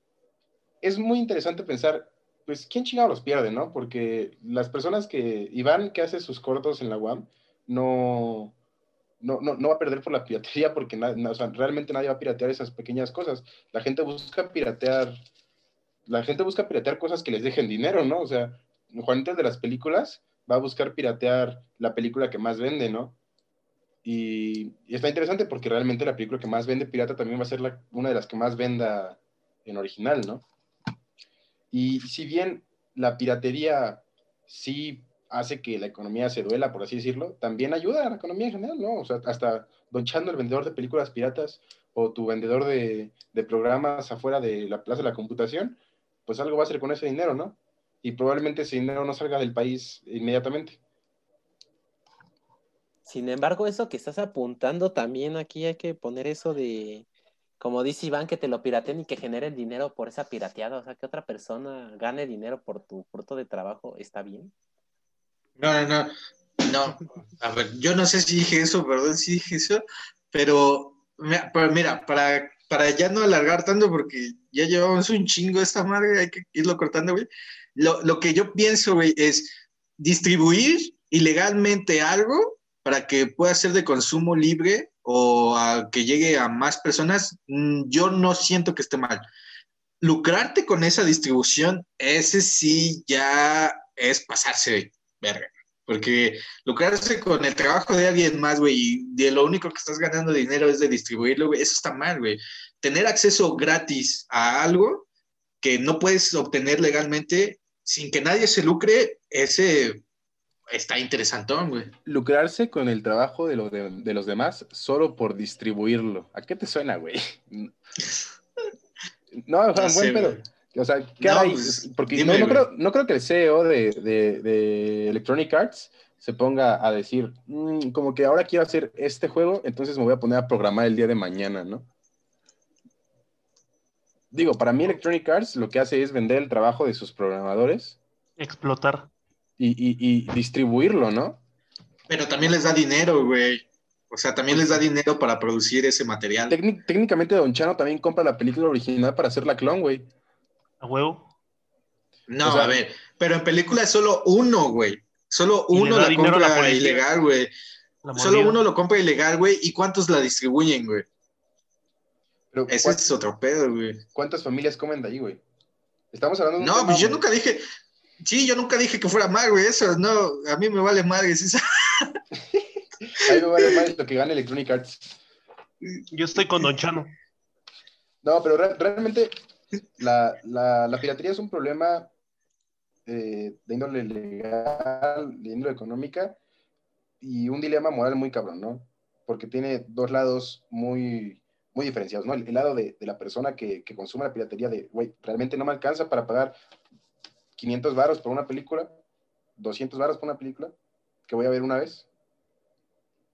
es muy interesante pensar, pues, ¿quién chingado los pierde, no? Porque las personas que, Iván, que hace sus cortos en la UAM, no, no, no, no va a perder por la piratería porque realmente nadie va a piratear esas pequeñas cosas. La gente busca piratear la gente busca piratear cosas que les dejen dinero, ¿no? O sea, Juanito de las películas va a buscar piratear la película que más vende, ¿no? Y, está interesante porque realmente la película que más vende pirata también va a ser una de las que más venda en original, ¿no? Y si bien la piratería sí hace que la economía se duela, por así decirlo, también ayuda a la economía en general, ¿no? O sea, hasta Don Chando, el vendedor de películas piratas, o tu vendedor de, de programas afuera de la plaza de la computación, pues algo va a hacer con ese dinero, ¿no? Y probablemente ese dinero no salga del país inmediatamente. Sin embargo, eso que estás apuntando también aquí hay que poner eso de, como dice Iván, que te lo pirateen y que generen dinero por esa pirateada. O sea, que otra persona gane dinero por tu fruto de trabajo, ¿está bien? No, no, no. No, a ver, yo no sé si dije eso, perdón si dije eso, pero, mira, pero mira, para, para ya no alargar tanto, porque ya llevamos un chingo esta madre, hay que irlo cortando, güey. Lo, lo que yo pienso, güey, es distribuir ilegalmente algo para que pueda ser de consumo libre o que llegue a más personas, mm, yo no siento que esté mal. Lucrarte con esa distribución, ese sí ya es pasarse verga. Porque lucrarse con el trabajo de alguien más, güey, y de lo único que estás ganando dinero es de distribuirlo, güey, eso está mal, güey. Tener acceso gratis a algo que no puedes obtener legalmente sin que nadie se lucre, ese está interesantón, güey. Lucrarse con el trabajo de, lo de, de los demás solo por distribuirlo. ¿A qué te suena, güey? No, No sé, buen pedo. O sea, ¿qué No, hay? pues, Porque dime, no, no creo, no creo que el CEO de, de- de Electronic Arts se ponga a decir, "Mm, como que ahora quiero hacer este juego, entonces me voy a poner a programar el día de mañana, ¿no? Digo, para mí Electronic Arts lo que hace es vender el trabajo de sus programadores Explotar. y, y- y distribuirlo, ¿no? Pero también les da dinero, güey. O sea, también les da dinero para producir ese material. Técnic- técnicamente Don Chano también compra la película original para hacer la clon, güey. A huevo. No, O sea- a ver, pero en película es solo uno, güey. Solo uno la compra ilegal, güey. Solo uno lo compra ilegal, güey. ¿Y cuántos la distribuyen, güey? Ese ¿cuán- es otro pedo, güey. ¿cuántas familias comen de ahí, güey? Estamos hablando de No, tema pues yo nunca dije. Sí, yo nunca dije que fuera mal, güey. Eso, no, a mí me vale madre. sí, A mí me vale más lo que gana Electronic Arts. Yo estoy con Don Chano. No, pero re- realmente la, la- piratería es un problema eh, de índole legal, de índole económica y un dilema moral muy cabrón, ¿no? Porque tiene dos lados muy, muy diferenciados, ¿no? El, lado de, la persona que, que consume la piratería de, güey, realmente no me alcanza para pagar 500 varos por una película, 200 varos por una película, que voy a ver una vez,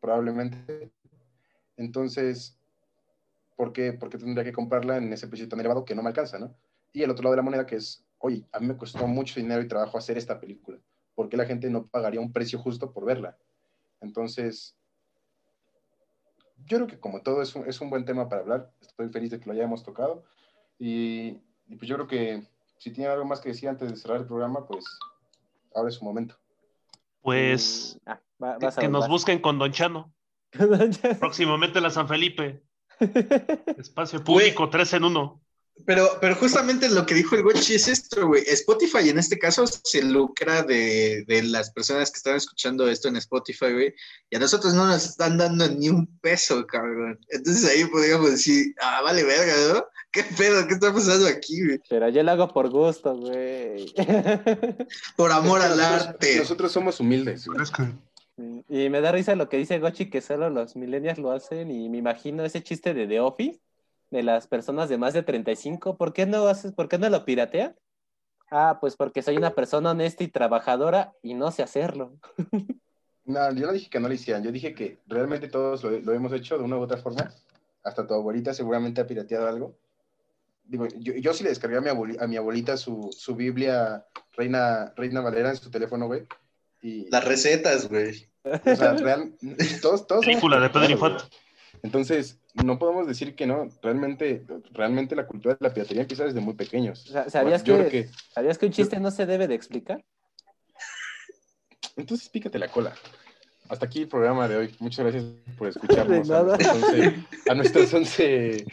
probablemente. Entonces, ¿por qué, por qué tendría que comprarla en ese precio tan elevado que no me alcanza, ¿no? Y el otro lado de la moneda que es, oye, a mí me costó mucho dinero y trabajo hacer esta película. ¿Por qué la gente no pagaría un precio justo por verla? Entonces, yo creo que como todo es un, es un buen tema para hablar. Estoy feliz de que lo hayamos tocado. Y, y pues yo creo que si tiene algo más que decir antes de cerrar el programa, pues ahora es su momento. Pues Mm, ah, va- que, nos busquen con Don Chano. Próximamente la San Felipe. Espacio público, tres en uno. Pero, pero justamente lo que dijo el Gochi es esto, güey. Spotify en este caso se lucra de, de las personas que están escuchando esto en Spotify, güey. Y a nosotros no nos están dando ni un peso, cabrón. Entonces ahí podríamos decir, ah, vale verga, ¿no? ¿Qué pedo? ¿Qué está pasando aquí, güey? Pero yo lo hago por gusto, güey. Por amor al Nosotros- arte. Nosotros somos humildes. güey. Y me da risa lo que dice Gochi, que solo los millennials lo hacen, y me imagino ese chiste de The Office, de las personas de más de 35, ¿por qué no haces, por qué no lo piratean? Ah, pues porque soy una persona honesta y trabajadora y no sé hacerlo. No, yo no dije que no lo hicieran, yo dije que realmente todos lo, lo hemos hecho de una u otra forma. Hasta tu abuelita seguramente ha pirateado algo. Digo, yo, yo sí le descargué a mi, abueli- a mi abuelita su, su Biblia Reina, Reina Valera en su teléfono, güey. Y, Las recetas, güey. o sea, real- todos, todos Película de Pedro Infante. Entonces, no podemos decir que no. Realmente, realmente la cultura de la piratería empieza desde muy pequeños. O sea, ¿sabías que-. ¿Sabías que un chiste no se debe de explicar? Entonces, pícate la cola. Hasta aquí el programa de hoy. Muchas gracias por escucharnos. De a nada. nuestras 11 a nuestras 11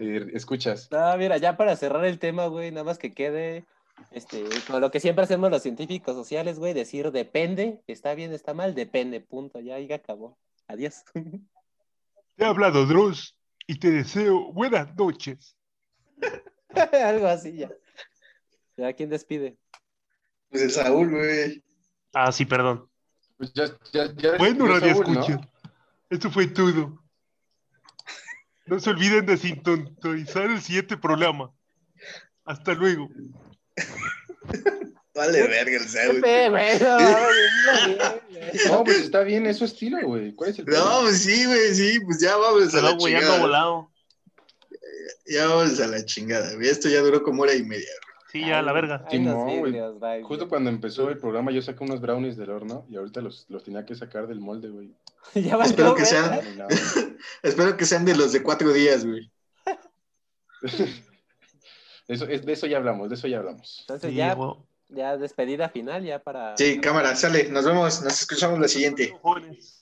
eh, escuchas. No, mira, ya para cerrar el tema, güey, nada más que quede, este, como lo que siempre hacemos los científicos sociales, güey, decir depende, está bien, está mal, depende, punto, ya ahí acabó. Adiós. Te ha hablado Dross y te deseo buenas noches. Algo así ya. Ya, ¿quién despide? Pues el Saúl, güey. Ah, sí, perdón. Pues ya, ya, ya Bueno, ya radio Saúl, ¿no? escucha. Esto fue todo. No se olviden de sintonizar el siguiente programa. Hasta luego. Vale, verga el güey, no, güey. No, pues está bien, es su estilo, güey. ¿Cuál es el No, problema? pues sí, güey, sí, pues ya vamos a la güey, ando chingada. volado. Ya vamos a la chingada, güey. Esto ya duró como hora y media. Sí, ya, a la verga. Ay, güey. bye, Justo güey. cuando empezó el programa, yo saqué unos brownies del horno y ahorita los, los tenía que sacar del molde, güey. Ya valió, Espero que güey. sean- No, Espero que sean de los de cuatro días, güey. Eso, es, de eso ya hablamos, de eso ya hablamos. Entonces Sí, ya, ya despedida final, ya para... Sí, cámara, sale. Nos vemos, nos escuchamos la siguiente.